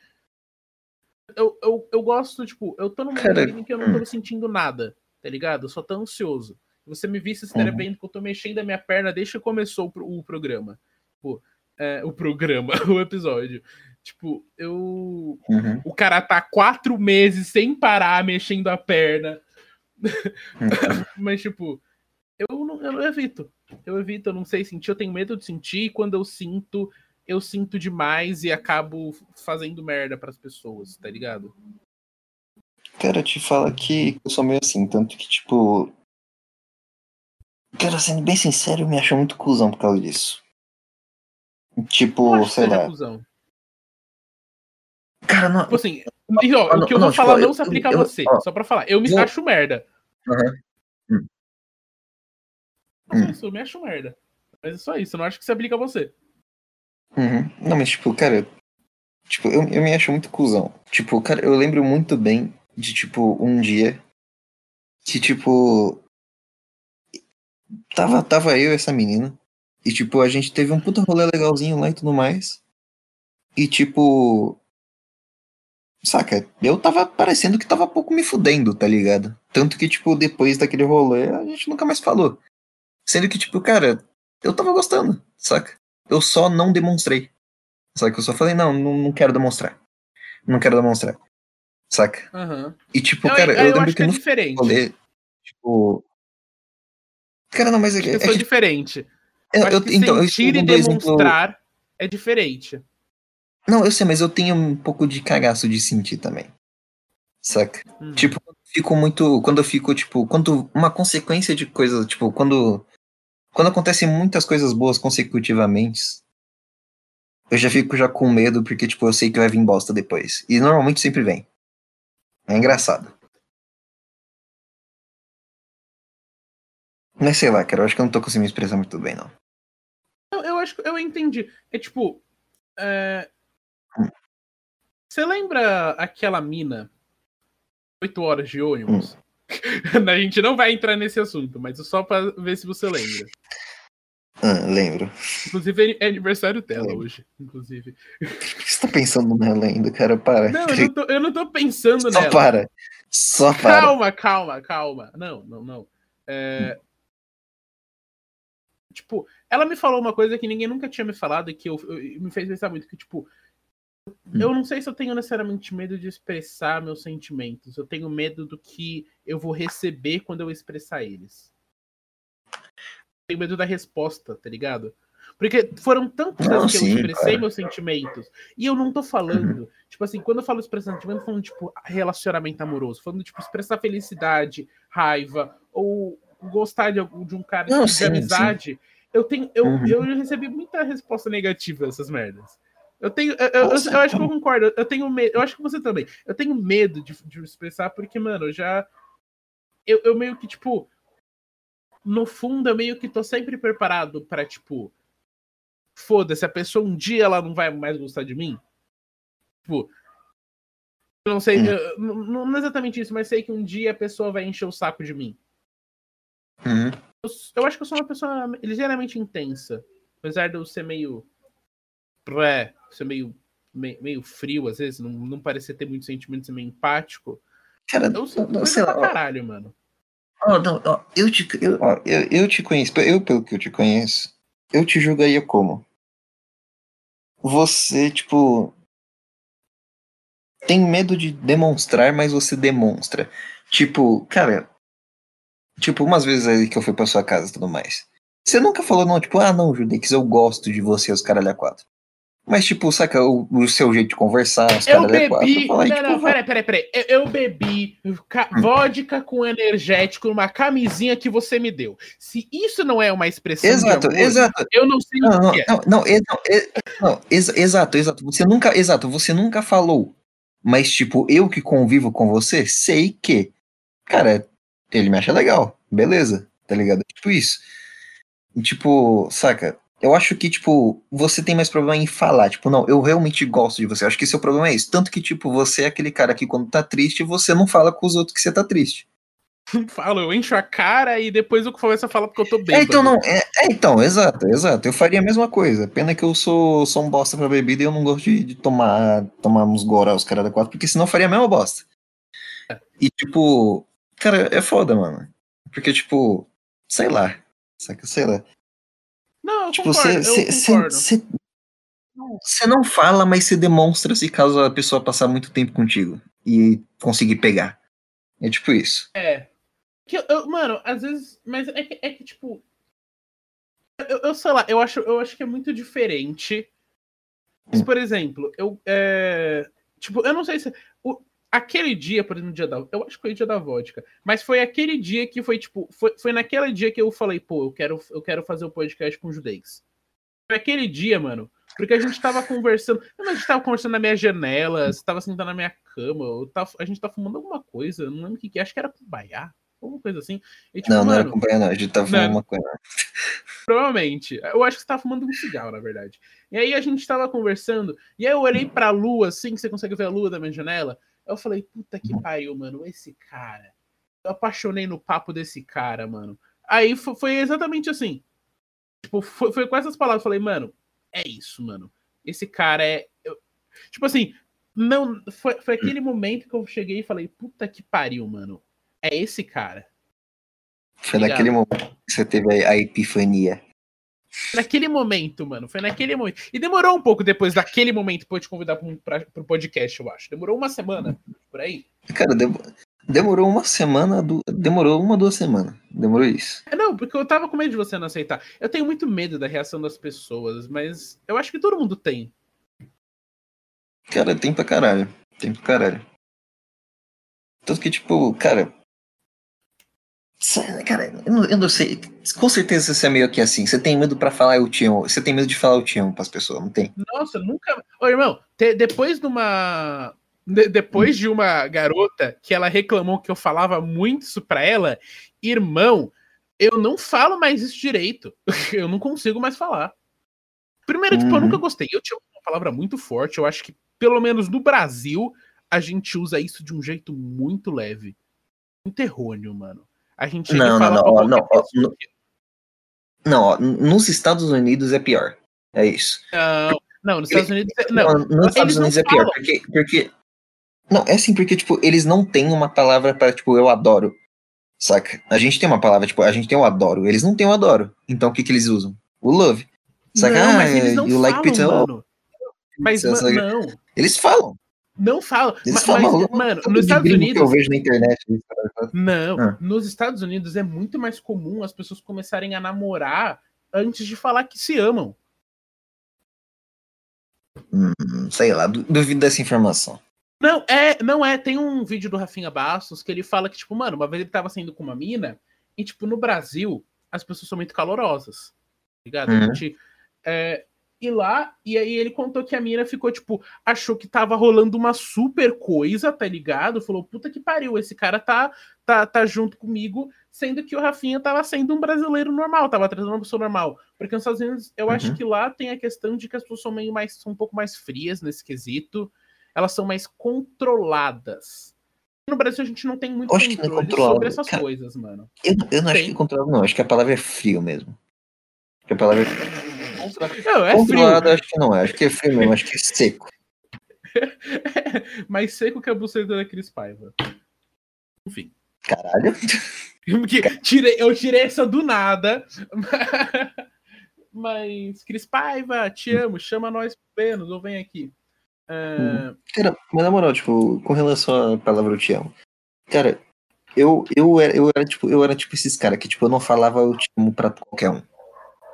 eu, eu, eu gosto, tipo, eu tô num momento em que eu não tô hum. sentindo nada, tá ligado? Eu só tô ansioso. Você me visse se uhum. vendo que eu tô mexendo a minha perna desde que começou o, o programa. Tipo, é, o programa, [laughs] o episódio. Tipo, eu. Uhum. O cara tá quatro meses sem parar mexendo a perna. Uhum. [laughs] Mas, tipo, eu não, eu não evito. Eu evito, eu não sei sentir, eu tenho medo de sentir, e quando eu sinto, eu sinto demais e acabo fazendo merda para as pessoas, tá ligado? Cara, te fala que eu sou meio assim, tanto que, tipo. Cara, sendo bem sincero, eu me acho muito cuzão por causa disso. Tipo, sei lá. Cuzão. Cara, não. Tipo assim, e, ó, não, o que eu não, vou tipo, falar não se aplica eu, a você, eu, só pra falar. Eu me eu... acho merda. Uhum. Hum. hum. Isso, eu me acho merda. Mas é só isso, eu não acho que se aplica a você. Uhum. Não, mas tipo, cara, tipo, eu, eu me acho muito cuzão. Tipo, cara, eu lembro muito bem de, tipo, um dia que, tipo, tava, tava eu e essa menina, e, tipo, a gente teve um puta rolê legalzinho lá e tudo mais, e, tipo, saca, eu tava parecendo que tava pouco me fudendo, tá ligado? Tanto que, tipo, depois daquele rolê, a gente nunca mais falou. Sendo que, tipo, cara, eu tava gostando, saca? Eu só não demonstrei. Só que eu só falei, não, não, não quero demonstrar. Não quero demonstrar. Saca? Uhum. E tipo, eu, cara, eu, eu lembro que, que é no diferente. Rolê, tipo. Cara, não, mas é, é, é diferente. Eu, eu, então, sentir eu e demonstrar exemplo... é diferente. Não, eu sei, mas eu tenho um pouco de cagaço de sentir também. Saca? Uhum. Tipo, fico muito. Quando eu fico, tipo, quando uma consequência de coisas, tipo, quando. Quando acontecem muitas coisas boas consecutivamente, eu já fico já com medo, porque, tipo, eu sei que vai vir bosta depois. E normalmente sempre vem. É engraçado. Mas sei lá, cara, eu acho que eu não tô conseguindo me expressar muito bem, não. Eu, eu acho que eu entendi. É tipo. É... Hum. Você lembra aquela mina 8 horas de ônibus. Hum. [laughs] a gente não vai entrar nesse assunto, mas só para ver se você lembra. Ah, lembro. Inclusive é aniversário dela lembro. hoje, inclusive. Você tá pensando nela ainda, cara? Para. Não, eu não tô, eu não tô pensando Só nela. Só para. Só para. Calma, calma, calma. Não, não, não. É... Hum. Tipo, ela me falou uma coisa que ninguém nunca tinha me falado e que eu, eu, me fez pensar muito, que, tipo, Hum. Eu não sei se eu tenho necessariamente medo de expressar meus sentimentos. Eu tenho medo do que eu vou receber quando eu expressar eles. Eu tenho medo da resposta, tá ligado? Porque foram tantas vezes que sim, eu expressei cara. meus sentimentos. E eu não tô falando. Uhum. Tipo assim, quando eu falo expressar sentimento, falando, tipo, relacionamento amoroso. Falando, tipo, expressar felicidade, raiva, ou gostar de, de um cara não, de sim, amizade. Sim. Eu tenho. Eu, uhum. eu recebi muita resposta negativa dessas merdas. Eu tenho. Eu, eu, eu, eu, acho que eu concordo. Eu tenho medo. Eu acho que você também. Eu tenho medo de, de expressar, porque, mano, eu já. Eu, eu meio que, tipo. No fundo, eu meio que tô sempre preparado para tipo. Foda-se, a pessoa um dia ela não vai mais gostar de mim. Tipo. Não sei. Hum. Eu, não, não, exatamente isso, mas sei que um dia a pessoa vai encher o saco de mim. Uhum. Eu, eu acho que eu sou uma pessoa ligeiramente intensa. Apesar de eu ser meio pré, ser meio, meio, meio, frio, às vezes, não, não parecer ter muito sentimento, ser meio empático. Cara, eu não, sei lá, caralho, mano. Oh, não, oh, eu, te, eu, oh, eu, eu te conheço, eu, pelo que eu te conheço, eu te julgaria como? Você, tipo. Tem medo de demonstrar, mas você demonstra. Tipo, cara. Tipo, umas vezes aí que eu fui pra sua casa e tudo mais. Você nunca falou, não, tipo, ah, não, Judex, eu gosto de você, os caralho a quatro. Mas, tipo, saca o, o seu jeito de conversar, os Eu bebi. Falar, não, tipo, não, peraí, peraí, peraí. Eu, eu bebi hum. vodka com energético numa camisinha que você me deu. Se isso não é uma expressão exato, amor, exato. eu não sei não, o que não, é. Não, não, não, ex, exato, exato. Você nunca, exato, você nunca falou. Mas, tipo, eu que convivo com você, sei que, cara, ele me acha legal. Beleza, tá ligado? Tipo isso. E, tipo, saca? Eu acho que, tipo, você tem mais problema em falar. Tipo, não, eu realmente gosto de você. Eu acho que seu problema é isso. Tanto que, tipo, você é aquele cara que quando tá triste, você não fala com os outros que você tá triste. [laughs] Não falo, eu encho a cara e depois eu começo a falar porque eu tô bem. É, então, não, é, é, então, exato, exato. Eu faria a mesma coisa. Pena que eu sou, sou um bosta pra bebida e eu não gosto de, de tomar, tomar uns gorá, os caras da quatro, porque senão eu faria a mesma bosta. É. E, tipo, cara, é foda, mano. Porque, tipo, sei lá. Saca, sei lá. Não, eu tipo, concordo, você não fala, mas você demonstra se caso a pessoa passar muito tempo contigo e conseguir pegar. É tipo isso. É. Que eu, mano, às vezes. Mas é que, é que tipo. Eu, eu, sei lá, eu acho, eu acho que é muito diferente. Mas, hum. por exemplo, eu. É, tipo, eu não sei se. O, aquele dia, por exemplo, dia da. Eu acho que foi o dia da vodka. Mas foi aquele dia que foi, tipo. Foi, foi naquele dia que eu falei, pô, eu quero, eu quero fazer o um podcast com judez. Foi aquele dia, mano. Porque a gente tava conversando. Não, a gente tava conversando na minha janela, você tava sentado na minha cama, tava, a gente tava fumando alguma coisa, não lembro o que, que é, acho que era baiá, alguma coisa assim. E, tipo, não, não mano, era baiá, não, a gente tava fumando uma coisa. Provavelmente. Eu acho que você tava fumando um cigarro, na verdade. E aí a gente tava conversando, e aí eu olhei pra lua, assim, que você consegue ver a lua da minha janela. Eu falei, puta que pariu, mano, esse cara. Eu apaixonei no papo desse cara, mano. Aí foi exatamente assim. Tipo, foi, foi com essas palavras. Eu falei, mano, é isso, mano. Esse cara é. Eu... Tipo assim, não. Foi, foi aquele momento que eu cheguei e falei, puta que pariu, mano. É esse cara. Foi naquele momento que você teve a, a epifania. Naquele momento, mano. Foi naquele momento. E demorou um pouco depois daquele momento pra eu te convidar pra, pra, pro podcast, eu acho. Demorou uma semana, por aí. Cara, demorou uma semana, demorou uma, duas semanas. Demorou isso. É, não, porque eu tava com medo de você não aceitar. Eu tenho muito medo da reação das pessoas, mas eu acho que todo mundo tem. Cara, tem pra caralho. Tem pra caralho. Tanto que, tipo, cara, Cara, eu não, eu não, sei. Com certeza você é meio que assim. Você tem medo para falar eu te amo. Você tem medo de falar eu te amo pras pessoas, não tem? Nossa, nunca. Ô, irmão, te, depois de uma. De, depois de uma garota que ela reclamou que eu falava muito isso pra ela, irmão, eu não falo mais isso direito. [laughs] eu não consigo mais falar. Primeiro, uhum. tipo, eu nunca uhum. gostei. Eu tinha uma palavra muito forte. Eu acho que, pelo menos no Brasil, a gente usa isso de um jeito muito leve. Muito errôneo, mano. A gente não, não, não, ó, não, ó, no, não ó, nos Estados Unidos é pior. É isso. Não, não nos Estados Unidos é, não, nos Estados Unidos é pior, porque, porque não, é assim, porque tipo, eles não têm uma palavra para tipo eu adoro. Saca? A gente tem uma palavra, tipo, a gente tem o adoro, eles não têm o adoro. Então o que que eles usam? O love. Saca? Não, mas eles não you falam, like pizza? Mano. Mas, pizza, não. Eles falam. Não fala. Eles mas, falam, mano, nos Estados Unidos. eu vejo na internet. Não, ah. nos Estados Unidos é muito mais comum as pessoas começarem a namorar antes de falar que se amam. Hum, sei lá, duvido dessa informação. Não, é, não é. Tem um vídeo do Rafinha Bastos que ele fala que, tipo, mano, uma vez ele tava saindo com uma mina e, tipo, no Brasil as pessoas são muito calorosas. Tá ligado? Uhum. A gente. É, ir lá, e aí ele contou que a mina ficou, tipo, achou que tava rolando uma super coisa, tá ligado? Falou, puta que pariu, esse cara tá, tá, tá junto comigo, sendo que o Rafinha tava sendo um brasileiro normal, tava trazendo uma pessoa normal. Porque nos Estados Unidos, eu uhum. acho que lá tem a questão de que as pessoas são meio mais, são um pouco mais frias nesse quesito, elas são mais controladas. No Brasil a gente não tem muito acho controle sobre essas cara, coisas, mano. Eu, eu não tem. acho que controlado, não. Acho que a palavra é frio mesmo. Acho que a palavra é não, é Controlado, frio. acho que não é. Acho que é frio mesmo, acho que é seco. [laughs] Mais seco que a buceta da Cris Paiva. Enfim. Caralho. tirei, eu tirei essa do nada. [laughs] Mas, Cris Paiva, te amo, chama nós menos, ou vem aqui. Uh... Cara, mas na moral, tipo, com relação à palavra eu te amo. Cara, eu, eu, era, eu era tipo, eu era tipo esses caras que, tipo, eu não falava eu te amo pra qualquer um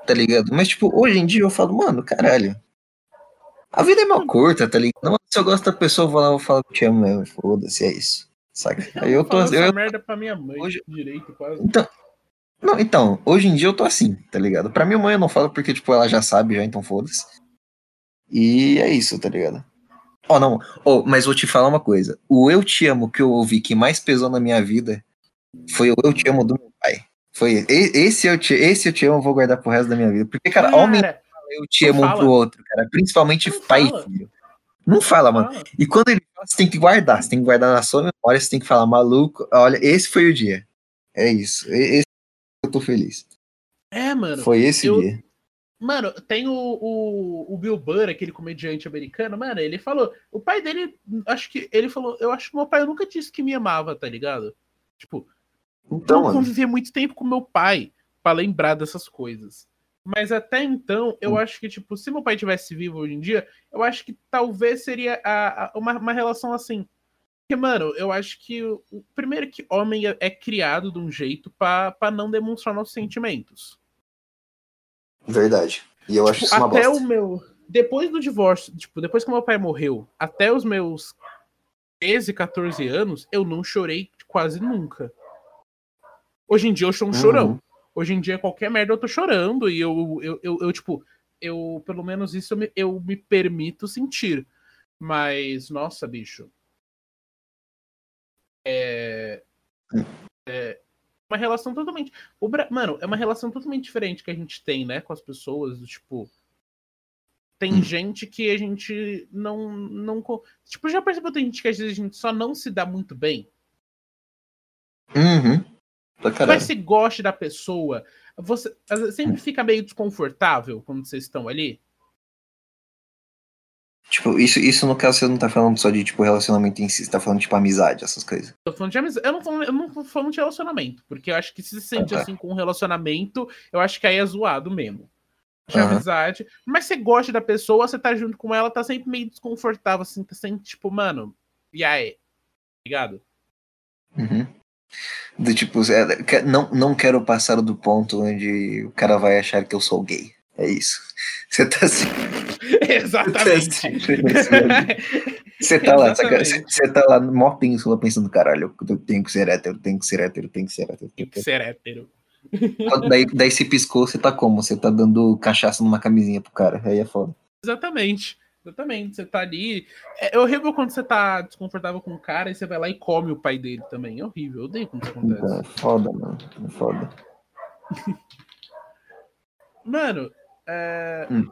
tá ligado? Mas, tipo, hoje em dia eu falo, mano, caralho. A vida é mal curta, tá ligado? Não, se eu gosto da pessoa, eu vou lá e vou falar que te amo mesmo. Foda-se, é isso. Saca? Aí eu tô. Eu, eu, merda pra minha mãe hoje, direito, quase. Então, não, então, hoje em dia eu tô assim, tá ligado? Pra minha mãe eu não falo porque, tipo, ela já sabe, já, então foda-se. E é isso, tá ligado? Ó, oh, não, oh, mas vou te falar uma coisa. O Eu Te Amo que eu ouvi que mais pesou na minha vida foi o Eu Te Amo do meu. Foi esse eu te, esse eu te amo, vou guardar pro resto da minha vida. Porque, cara, cara homem eu te amo um pro outro, cara. Principalmente não pai fala. e filho. Não fala, não mano. Fala. E quando ele fala, você tem que guardar. Você tem que guardar na sua memória, você tem que falar, maluco, olha, esse foi o dia. É isso. Esse eu tô feliz. É, mano. Foi esse eu... dia. Mano, tem o, o, o, Bill Burr, aquele comediante americano, mano, ele falou. O pai dele, acho que. Ele falou, eu acho que meu pai nunca disse que me amava, tá ligado? Tipo, então, não conviver muito tempo com meu pai para lembrar dessas coisas. Mas até então, eu hum. acho que, tipo, se meu pai tivesse vivo hoje em dia, eu acho que talvez seria a, a, uma, uma relação assim. Porque, mano, eu acho que. O, primeiro que homem é, é criado de um jeito para não demonstrar nossos sentimentos. Verdade. E eu acho tipo, isso uma Até bosta. o meu. Depois do divórcio, tipo, depois que meu pai morreu, até os meus 13, 14 anos, eu não chorei quase nunca. Hoje em dia eu sou um uhum. chorão. Hoje em dia, qualquer merda eu tô chorando. E eu, eu, eu, eu tipo, eu, pelo menos isso eu me, eu me permito sentir. Mas, nossa, bicho. É. É uma relação totalmente. O, mano, é uma relação totalmente diferente que a gente tem, né, com as pessoas. Tipo. Tem hum. gente que a gente não. não tipo, já percebeu tem gente que às vezes a gente só não se dá muito bem? Uhum. Mas se goste da pessoa, você sempre fica meio desconfortável quando vocês estão ali? Tipo, isso, isso no caso você não tá falando só de tipo relacionamento em si, você tá falando tipo amizade, essas coisas. Tô falando de amizade. Eu não, falo, eu não tô falando de relacionamento, porque eu acho que se você sente ah, tá. assim com um relacionamento, eu acho que aí é zoado mesmo. de uhum. amizade, mas você gosta da pessoa, você tá junto com ela, tá sempre meio desconfortável, assim, tá sempre tipo, mano, e aí? Ligado? Uhum. Do tipo, é, não, não quero passar do ponto onde o cara vai achar que eu sou gay. É isso. [laughs] Você tá assim. [laughs] Exatamente. Você tá, lá, você, tá lá, mó pínsula, pensando, caralho, eu tenho que ser hétero, tenho que ser hétero, tenho que ser hétero. Tem que ser hétero. Daí, daí se piscou, você tá como? Você tá dando cachaça numa camisinha pro cara. Aí é foda. Exatamente. Exatamente. Você tá ali. É, é horrível quando você tá desconfortável com o cara e você vai lá e come o pai dele também. É horrível. Eu odeio quando isso acontece. Então, é foda, mano. É foda. [laughs] mano, é... Hum.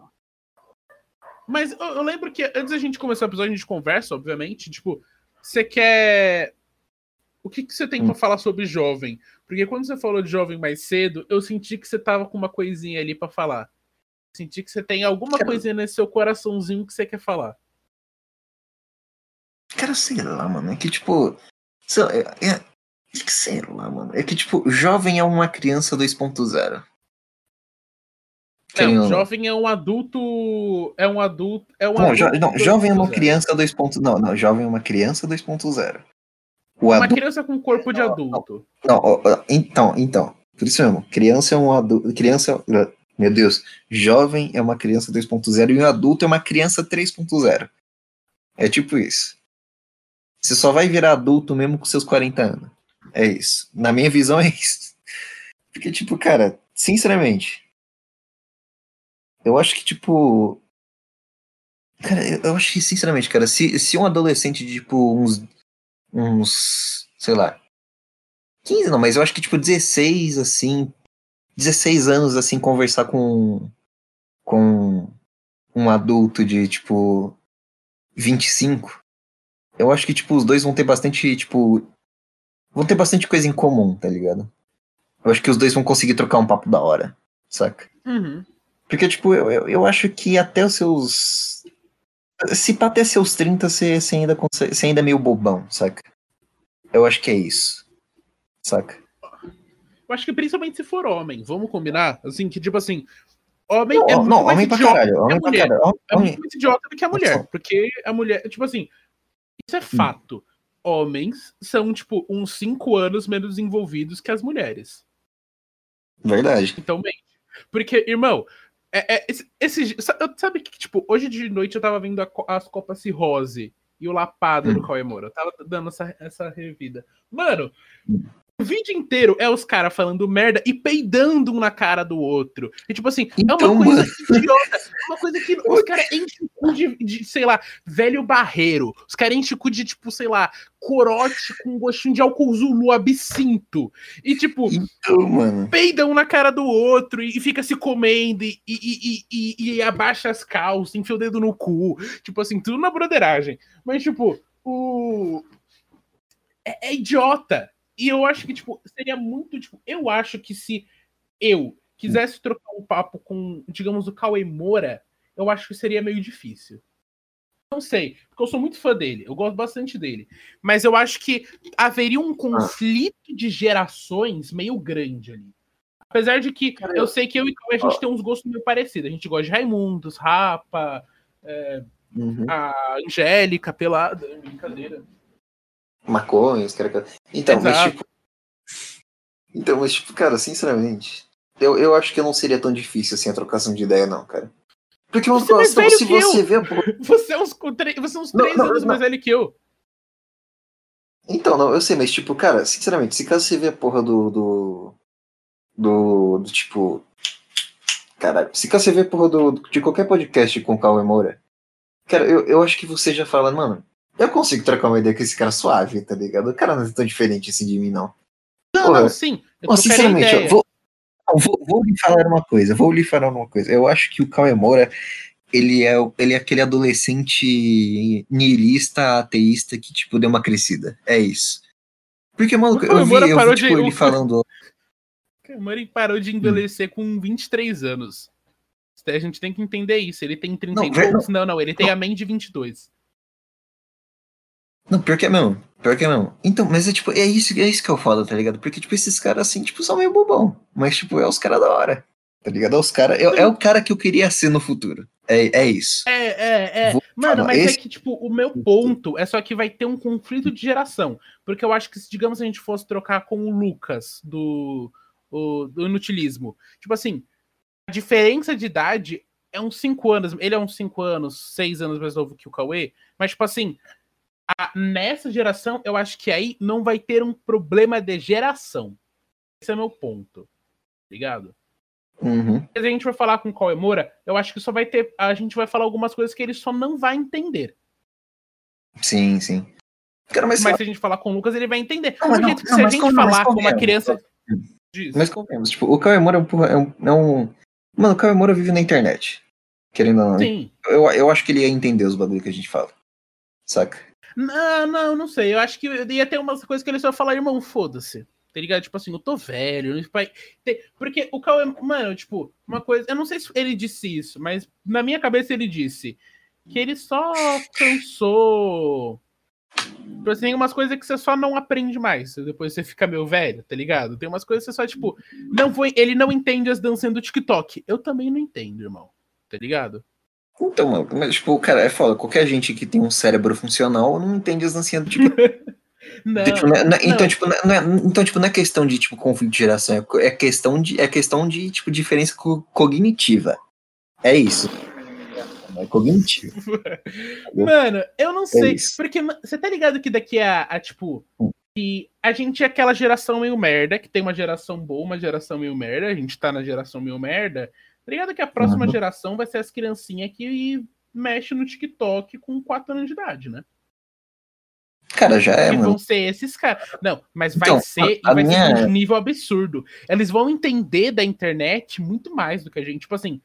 Mas eu, eu, lembro que antes da gente começar o episódio, a gente conversa, obviamente. Tipo, você quer. O que, que você tem hum. para falar sobre jovem? Porque quando você falou de jovem mais cedo, eu senti que você tava com uma coisinha ali para falar. Senti que você tem alguma coisinha nesse seu coraçãozinho que você quer falar. Cara, sei lá, mano. É que, tipo. É, é, é sei lá, mano. É que, tipo, jovem é uma criança 2.0. Não, jovem é um adulto. É um adulto. É um não, adulto jo... não jovem é uma criança 2.0. Não, não, jovem é uma criança 2.0. Uma adulto... criança com corpo de adulto. Não, não, então, então. Por isso mesmo, criança é um adulto. Criança. Meu Deus. Jovem é uma criança 2.0 e um adulto é uma criança 3.0. É tipo isso. Você só vai virar adulto mesmo com seus 40 anos. É isso. Na minha visão [laughs] é isso. Porque, tipo, cara, sinceramente, eu acho que, tipo. Cara, eu acho que, sinceramente, cara, se, se um adolescente de, tipo, uns. Uns. Sei lá. 15 não, mas eu acho que, tipo, 16, assim. 16 anos, assim, conversar com. Com. Um adulto de, tipo. 25. Eu acho que, tipo, os dois vão ter bastante, tipo. Vão ter bastante coisa em comum, tá ligado? Eu acho que os dois vão conseguir trocar um papo da hora, saca? Uhum. Porque, tipo, eu, eu, eu acho que até os seus. Se pra até seus 30 você, você, ainda consegue, você ainda é meio bobão, saca? Eu acho que é isso. Saca? Eu acho que principalmente se for homem, vamos combinar? Assim, que tipo assim. Homem não, é muito não, mais homem idiota pra caralho, homem pra mulher. caralho. É muito mais idiota do que a mulher. Porque a mulher, tipo assim, isso é hum. fato. Homens são, tipo, uns 5 anos menos envolvidos que as mulheres. Verdade. Então, bem. Porque, irmão, é, é, esse, esse, sabe que, tipo, hoje de noite eu tava vendo a, as Copas Cirrose e o Lapada hum. do Cauê Moura. Eu tava dando essa, essa revida. Mano, hum. O vídeo inteiro é os caras falando merda e peidando um na cara do outro. E tipo assim, então, é uma então, coisa mano. idiota. É uma coisa que os caras enchem o cu de, de, sei lá, velho barreiro. Os caras enchem o cu de, tipo, sei lá, corote com gostinho de álcool zulu, absinto. E tipo, então, mano. peidam um na cara do outro e, e fica se comendo e, e, e, e abaixa as calças, enfia o dedo no cu. Tipo assim, tudo na broderagem. Mas, tipo, o. é, é idiota e eu acho que, tipo, seria muito, tipo, eu acho que se eu quisesse trocar um papo com, digamos, o Cauê Moura, eu acho que seria meio difícil. Não sei, porque eu sou muito fã dele, eu gosto bastante dele. Mas eu acho que haveria um conflito de gerações meio grande ali. Apesar de que eu sei que eu e Cauê a gente tem uns gostos meio parecidos. A gente gosta de Raimundos, Rapa, é, uhum. a Angélica, Pelada, brincadeira maconha, os caras. Então, Exato. mas tipo. Então, mas tipo, cara, sinceramente, eu, eu acho que não seria tão difícil assim a trocação de ideia, não, cara. Porque uma você situação, se você eu. vê. [laughs] Você é uns, você é uns três não, anos não, mais velho que eu. Então, não, eu sei, mas tipo, cara, sinceramente, se caso você vê a porra do. do. do, do tipo. Cara, se caso você vê a porra do, de qualquer podcast com o Cauê Moura, cara, eu, eu acho que você já fala, mano, eu consigo trocar uma ideia com esse cara suave, tá ligado? O cara não é tão diferente assim de mim, não. Não, Porra, não, sim. Eu sinceramente, eu vou, vou, vou, lhe falar uma coisa, vou lhe falar uma coisa. Eu acho que o Cauê Moura, ele é, ele é aquele adolescente niilista, ateísta que, tipo, deu uma crescida. É isso. Porque, mano, eu vi, eu vi tipo, de... ele falando... O Murray parou de envelhecer hum. com 23 anos. A gente tem que entender isso. Ele tem 30 não, e poucos. Não, não, ele tem não. a mente de 22. Não, pior que é mesmo. Pior que é mesmo. Então, mas é tipo, é isso, é isso que eu falo, tá ligado? Porque, tipo, esses caras assim, tipo, são meio bobão. Mas, tipo, é os caras da hora. tá ligado? É, os cara, é, é o cara que eu queria ser no futuro. É, é isso. É, é, é. Vou Mano, mas é esse... é que, tipo, o meu ponto é só que vai ter um conflito de geração. Porque eu acho que se, digamos, a gente fosse trocar com o Lucas do, o, do inutilismo, tipo assim, a diferença de idade é uns 5 anos. Ele é uns 5 anos, 6 anos mais novo que o Cauê. Mas, tipo assim, a, nessa geração, eu acho que aí não vai ter um problema de geração. Esse é meu ponto. Ligado? Uhum. Se a gente for falar com o Cauê Moura, eu acho que só vai ter. A gente vai falar algumas coisas que ele só não vai entender. Sim, sim. Cara, mas, mas se a gente falar com o Lucas, ele vai entender. Não, não, não, se a gente falar com uma criança. Diz. Mas convenhamos, tipo, o Cauê Moura é um, é um. Mano, o Cauê Moura vive na internet. Querendo ou não. Sim. Eu, eu acho que ele ia entender os bagulhos que a gente fala. Saca? Não, não, não sei. Eu acho que ia ter umas coisas que ele só falar, irmão, foda-se tá ligado? Tipo assim, eu tô velho. Porque o Cauê, mano, tipo, uma coisa. Eu não sei se ele disse isso, mas na minha cabeça ele disse que ele só cansou. Tipo assim, tem umas coisas que você só não aprende mais. Depois você fica meio velho, tá ligado? Tem umas coisas que você só, tipo, não foi. Ele não entende as danças do TikTok. Eu também não entendo, irmão. Tá ligado? Então, mano, mas, tipo, cara, é foda. Qualquer gente que tem um cérebro funcional não entende as dancinhas do. [laughs] Não, tipo, não, não, então, tipo, não é, então, tipo, não é questão de tipo, conflito de geração, é, é questão de, é questão de tipo, diferença co cognitiva. É isso. É cognitivo. [laughs] Mano, eu não é sei. É porque você tá ligado que daqui a, a tipo. Hum. Que a gente é aquela geração meio merda, que tem uma geração boa, uma geração meio merda. A gente tá na geração meio merda. Tá ligado que a próxima uhum. geração vai ser as criancinhas que mexe no TikTok com 4 anos de idade, né? Cara, já é, mano. vão ser esses caras. Não, mas vai então, ser a, a vai minha... ser um nível absurdo. Eles vão entender da internet muito mais do que a gente. Tipo assim.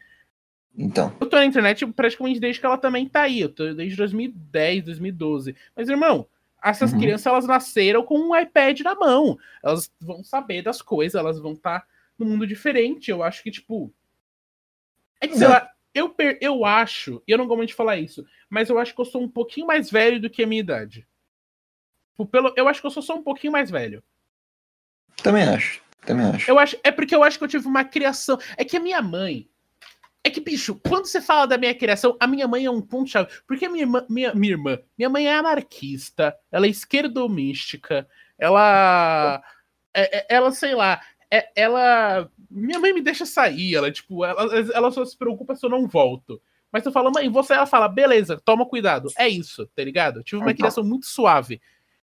Então. Eu tô na internet praticamente desde que ela também tá aí. Eu tô desde 2010, 2012. Mas, irmão, essas uhum. crianças elas nasceram com um iPad na mão. Elas vão saber das coisas, elas vão estar tá num mundo diferente. Eu acho que, tipo. É que, sei lá, eu, eu acho, e eu não gosto de falar isso, mas eu acho que eu sou um pouquinho mais velho do que a minha idade. Tipo, pelo, eu acho que eu sou só um pouquinho mais velho. Também acho. Também acho. Eu acho. É porque eu acho que eu tive uma criação. É que a minha mãe. É que, bicho, quando você fala da minha criação, a minha mãe é um ponto-chave. Porque a minha irmã, minha, minha irmã, minha mãe é anarquista, ela é esquerdomística, ela. É, é, ela, sei lá, é, ela. Minha mãe me deixa sair, ela, tipo, ela, ela só se preocupa se eu não volto. Mas eu falo, mãe, você, ela fala, beleza, toma cuidado. É isso, tá ligado? Eu tive uma então. criação muito suave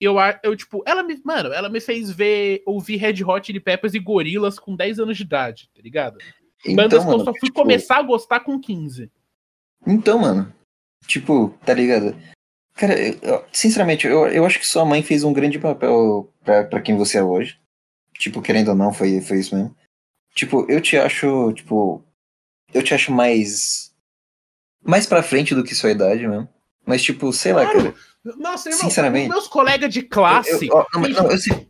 eu, eu, tipo, ela me. Mano, ela me fez ver, ouvir Red Hot Chili Peppers e Gorilas com 10 anos de idade, tá ligado? Então, Bandas mano, que eu só fui tipo... começar a gostar com 15. Então, mano. Tipo, tá ligado? Cara, eu, sinceramente, eu, eu acho que sua mãe fez um grande papel pra quem você é hoje. Tipo, querendo ou não, foi, foi isso mesmo. Tipo, eu te acho, tipo. Eu te acho mais. Mais pra frente do que sua idade mesmo. Mas, tipo, sei claro. lá, cara. Nossa, irmão, Sinceramente, meus colegas de classe. Eu, eu, não, eu sei.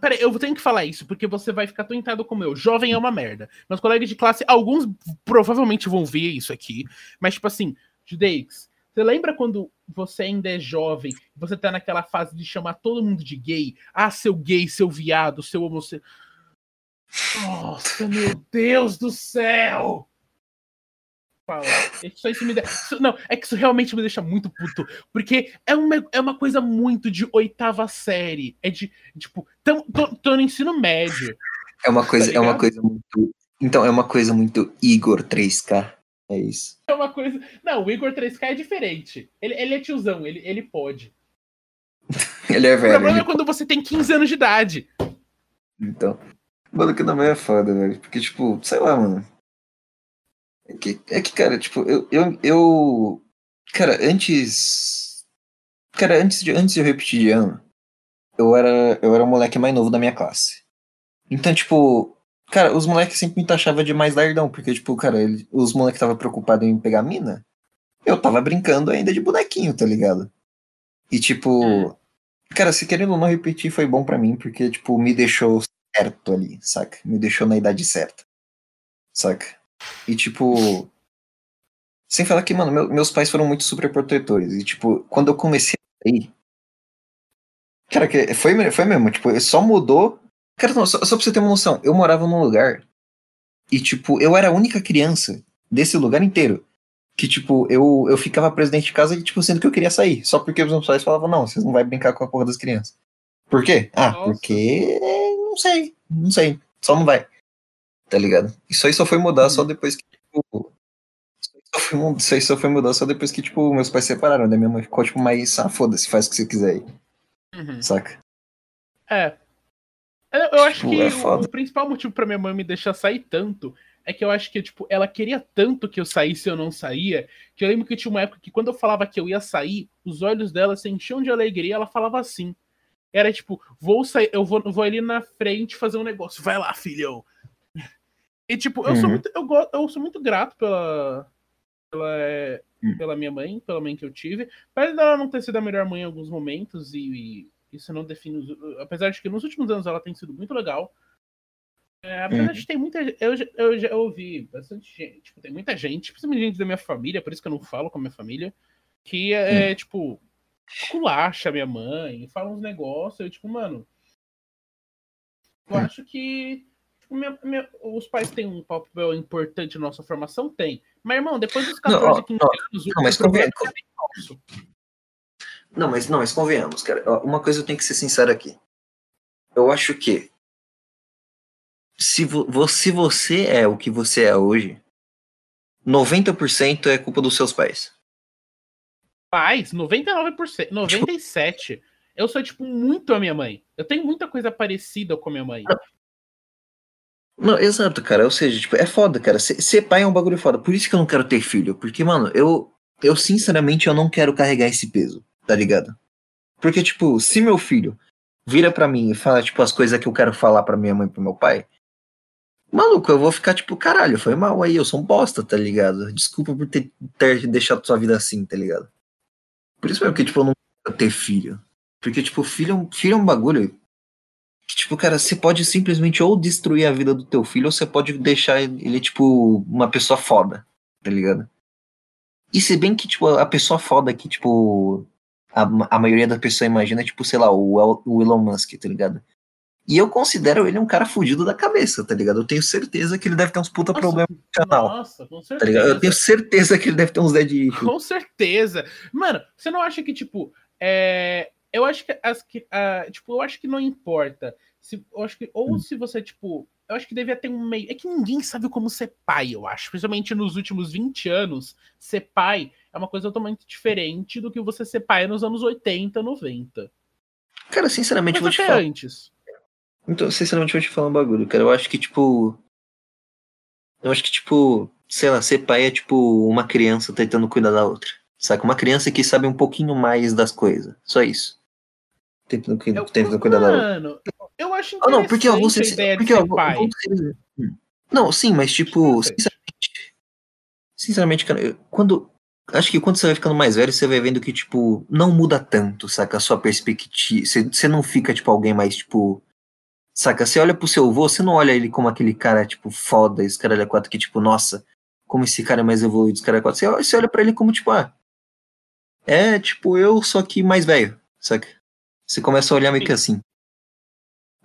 Peraí, eu tenho que falar isso, porque você vai ficar tentado como eu. Jovem é uma merda. Meus colegas de classe, alguns provavelmente vão ver isso aqui, mas, tipo assim, Judeix, você lembra quando você ainda é jovem, você tá naquela fase de chamar todo mundo de gay? Ah, seu gay, seu viado, seu homossexual. Nossa, meu Deus do céu! fala. Isso, isso me isso, não, é que isso realmente me deixa muito puto. Porque é uma, é uma coisa muito de oitava série. É de, tipo, tão, tô, tô no ensino médio. É uma coisa, tá é uma coisa muito. Então, é uma coisa muito Igor 3K. É isso. É uma coisa. Não, o Igor 3K é diferente. Ele, ele é tiozão, ele, ele pode. [laughs] ele é velho. O problema é quando você tem 15 anos de idade. Então. Mano, que não é foda, velho. Porque, tipo, sei lá, mano. É que, é que cara, tipo, eu, eu, eu. Cara, antes. Cara, antes de, antes de eu repetir de ano, eu era, eu era o moleque mais novo da minha classe. Então, tipo, cara, os moleques sempre me taxavam de mais lardão, porque, tipo, cara, ele, os moleques estavam preocupados em pegar mina. Eu tava brincando ainda de bonequinho, tá ligado? E, tipo, hum. cara, se querendo ou não repetir, foi bom para mim, porque, tipo, me deixou certo ali, saca? Me deixou na idade certa, saca? E, tipo. Sem falar que, mano, meu, meus pais foram muito super protetores. E, tipo, quando eu comecei a sair. Cara, que foi, foi mesmo, tipo, só mudou. Cara, não, só, só pra você ter uma noção, eu morava num lugar E, tipo, eu era a única criança desse lugar inteiro. Que, tipo, eu, eu ficava preso dentro de casa e, tipo, sendo que eu queria sair. Só porque os meus pais falavam, não, vocês não vai brincar com a porra das crianças. Por quê? Ah, Nossa. porque. Não sei. Não sei. Só não vai. Tá ligado? Isso aí só foi mudar só uhum. depois que, tipo. Isso aí só foi mudar só depois que, tipo, meus pais se separaram. Daí minha mãe ficou, tipo, mais. Ah, foda-se, faz o que você quiser aí. Uhum. Saca? É. Eu acho tipo, que é o, o, principal motivo pra minha mãe me deixar sair tanto é que eu acho que, tipo, ela queria tanto que eu saísse e eu não saía, que eu lembro que tinha uma época que quando eu falava que eu ia sair, os olhos dela se enchiam de alegria e ela falava assim. Era tipo, vou sair, eu vou, vou ali na frente fazer um negócio, vai lá, filhão. E tipo, eu, uhum. sou, muito, eu, eu sou muito grato pela, pela, uhum. pela minha mãe, pela mãe que eu tive. Apesar dela não ter sido a melhor mãe em alguns momentos, e, e isso não define. Apesar de que nos últimos anos ela tem sido muito legal. É, apesar uhum. de ter muita eu, eu já ouvi bastante gente, tipo, tem muita gente, principalmente gente da minha família, por isso que eu não falo com a minha família, que é, uhum. tipo, culacha minha mãe, fala uns negócios, eu, tipo, mano, eu uhum. acho que tipo, minha, minha, os pais têm um papel importante na nossa formação? Tem. Mas, irmão, depois dos 14, não, 15 anos, não, mas convenhamos. Não, mas não, mas convenhamos, cara. Uma coisa eu tenho que ser sincero aqui. Eu acho que se, vo se você é o que você é hoje, 90% é culpa dos seus pais. Pais? 99%. 97%. Tipo, eu sou, tipo, muito a minha mãe. Eu tenho muita coisa parecida com a minha mãe. Não, exato, cara. Ou seja, tipo, é foda, cara. Ser, ser pai é um bagulho foda. Por isso que eu não quero ter filho. Porque, mano, eu, eu sinceramente eu não quero carregar esse peso, tá ligado? Porque, tipo, se meu filho vira para mim e fala, tipo, as coisas que eu quero falar para minha mãe e pro meu pai, Maluco, eu vou ficar tipo, caralho, foi mal aí, eu sou um bosta, tá ligado? Desculpa por ter, ter deixado sua vida assim, tá ligado? Por isso mesmo que, tipo, eu não quero ter filho. Porque, tipo, filho, é filho é um bagulho que, tipo, cara, você pode simplesmente ou destruir a vida do teu filho, ou você pode deixar ele, tipo, uma pessoa foda, tá ligado? E se bem que, tipo, a pessoa foda que, tipo, a, a maioria da pessoa imagina, tipo, sei lá, o, o Elon Musk, tá ligado? E eu considero ele um cara fudido da cabeça, tá ligado? Eu tenho certeza que ele deve ter uns puta problemas no canal. Nossa, com certeza. Tá? Eu tenho certeza que ele deve ter uns dead [laughs] issue. Com certeza. Mano, você não acha que, tipo, é... eu acho que, as, que uh, tipo, eu acho que não importa. Se, eu acho que, ou hum. se você, tipo, eu acho que devia ter um meio. É que ninguém sabe como ser pai, eu acho. Principalmente nos últimos 20 anos, ser pai é uma coisa totalmente diferente do que você ser pai nos anos 80, 90. Cara, sinceramente, Mas vou te falar. antes. Então, sinceramente, vou te falar um bagulho, cara. Eu acho que, tipo. Eu acho que, tipo, sei lá, ser pai é tipo uma criança tentando cuidar da outra. Saca? Uma criança que sabe um pouquinho mais das coisas. Só isso. Tentando, eu, tentando cuidar mano, da outra. Eu acho interessante ah, não, porque, você, a ideia porque, de ser pai. Hum. Não, sim, mas tipo, sinceramente, sinceramente, cara, eu, quando acho que quando você vai ficando mais velho, você vai vendo que tipo não muda tanto, saca a sua perspectiva. Você, você não fica tipo alguém mais tipo Saca? Você olha pro seu avô, você não olha ele como aquele cara, tipo, foda, esse cara é quatro que, tipo, nossa, como esse cara é mais evoluído, esse cara é quatro. Você, você olha pra ele como, tipo, ah, é tipo eu, só que mais velho, saca? Você começa a olhar meio que assim.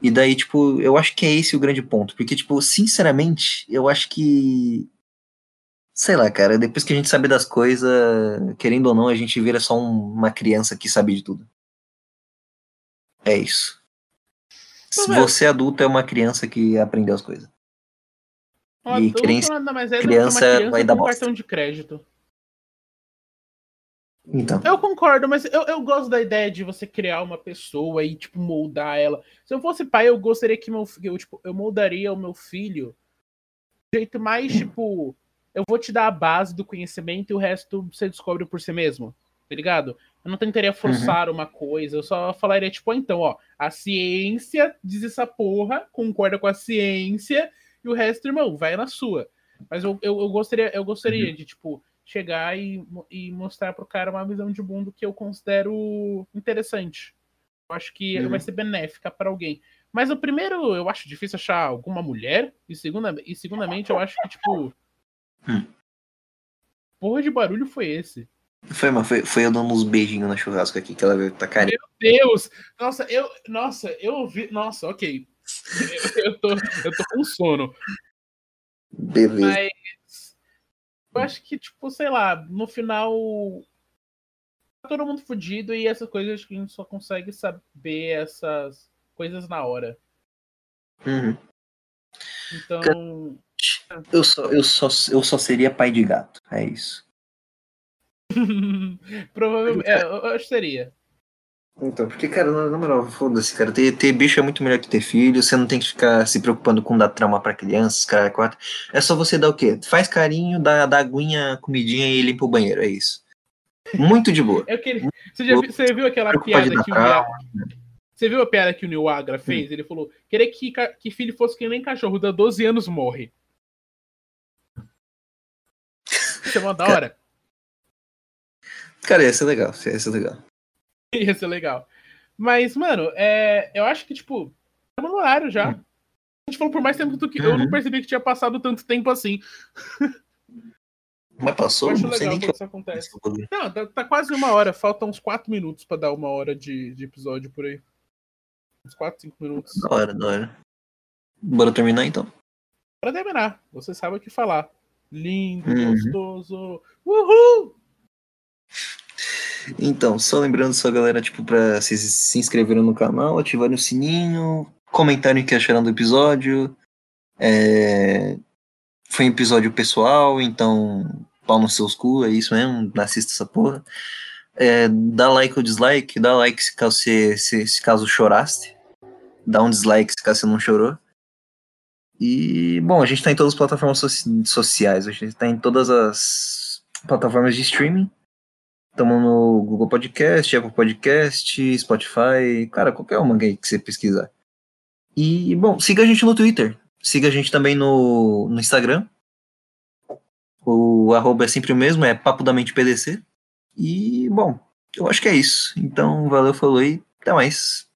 E daí, tipo, eu acho que é esse o grande ponto. Porque, tipo, sinceramente, eu acho que. Sei lá, cara, depois que a gente sabe das coisas, querendo ou não, a gente vira só um, uma criança que sabe de tudo. É isso. Se você adulto é uma criança que aprendeu as coisas. Ó, e criança, é criança, criança vai dar cartão de crédito. Então. Eu concordo, mas eu, eu gosto da ideia de você criar uma pessoa e, tipo, moldar ela. Se eu fosse pai, eu gostaria que meu filho, tipo, eu moldaria o meu filho do jeito mais, tipo, eu vou te dar a base do conhecimento e o resto você descobre por si mesmo. Tá ligado? Eu não tentaria uhum. forçar uhum. uma coisa, eu só falaria, tipo, então, ó, a ciência diz essa porra, concorda com a ciência, e o resto, irmão, vai na sua. Mas eu, eu, eu gostaria, eu gostaria uhum. de, tipo, chegar e, e mostrar pro cara uma visão de mundo que eu considero interessante. Eu acho que uhum. vai ser benéfica para alguém. Mas o primeiro, eu acho difícil achar alguma mulher, e, segunda, e segundamente, eu acho que, tipo. Hum. Porra de barulho foi esse? Foi, mas foi, foi eu dando uns beijinhos na churrasco aqui que ela veio tá carinha. Meu Deus! Nossa, eu. Nossa, eu ouvi. Nossa, ok. Eu, [laughs] eu, tô, eu tô com sono. Beleza. Mas eu acho que, tipo, sei lá, no final tá todo mundo fudido e essas coisas que a gente só consegue saber essas coisas na hora. Uhum. Então. Eu só, eu, só, eu só seria pai de gato. É isso. [laughs] Provavelmente. É, eu acho que seria. Então, porque, cara, na, na moral, foda-se, cara. Ter, ter bicho é muito melhor que ter filho. Você não tem que ficar se preocupando com dar trauma pra crianças, cara, quatro. É só você dar o quê? Faz carinho, dá, dá aguinha, comidinha e limpa o banheiro. É isso. Muito de boa. [laughs] Eu queria... você, já, você viu aquela piada que o Mia... Você viu a piada que o Neil Agra fez? Hum. Ele falou: querer que, que filho fosse que nem cachorro, dá 12 anos morre. Isso é uma da hora. Cara, ia ser legal, ia ser legal. [laughs] ia ser legal. Mas, mano, é, eu acho que, tipo, estamos no horário já. Hum. A gente falou por mais tempo do que. Uhum. Eu não uhum. percebi que tinha passado tanto tempo assim. Mas passou? Eu acho legal quando isso acontece. Não, tá, tá, quase uma hora. Faltam uns 4 minutos pra dar uma hora de, de episódio por aí. Uns 4, 5 minutos. Da hora, da hora. Bora terminar então. Pra terminar, você sabe o que falar. Lindo, uhum. gostoso. Uhul! Então, só lembrando só, galera, tipo, pra vocês se inscreverem no canal, ativarem o sininho, comentarem o que acharam do episódio. É... Foi um episódio pessoal, então pau nos seus cu, é isso mesmo, assista essa porra. É, dá like ou dislike, dá like se caso, se, se, se caso choraste. Dá um dislike se caso você não chorou. E, bom, a gente tá em todas as plataformas sociais, a gente tá em todas as plataformas de streaming. Estamos no Google Podcast, Apple Podcast, Spotify, cara, qualquer uma que você pesquisar. E, bom, siga a gente no Twitter. Siga a gente também no, no Instagram. O arroba é sempre o mesmo, é Papo da Mente PDC. E, bom, eu acho que é isso. Então, valeu, falou e até mais.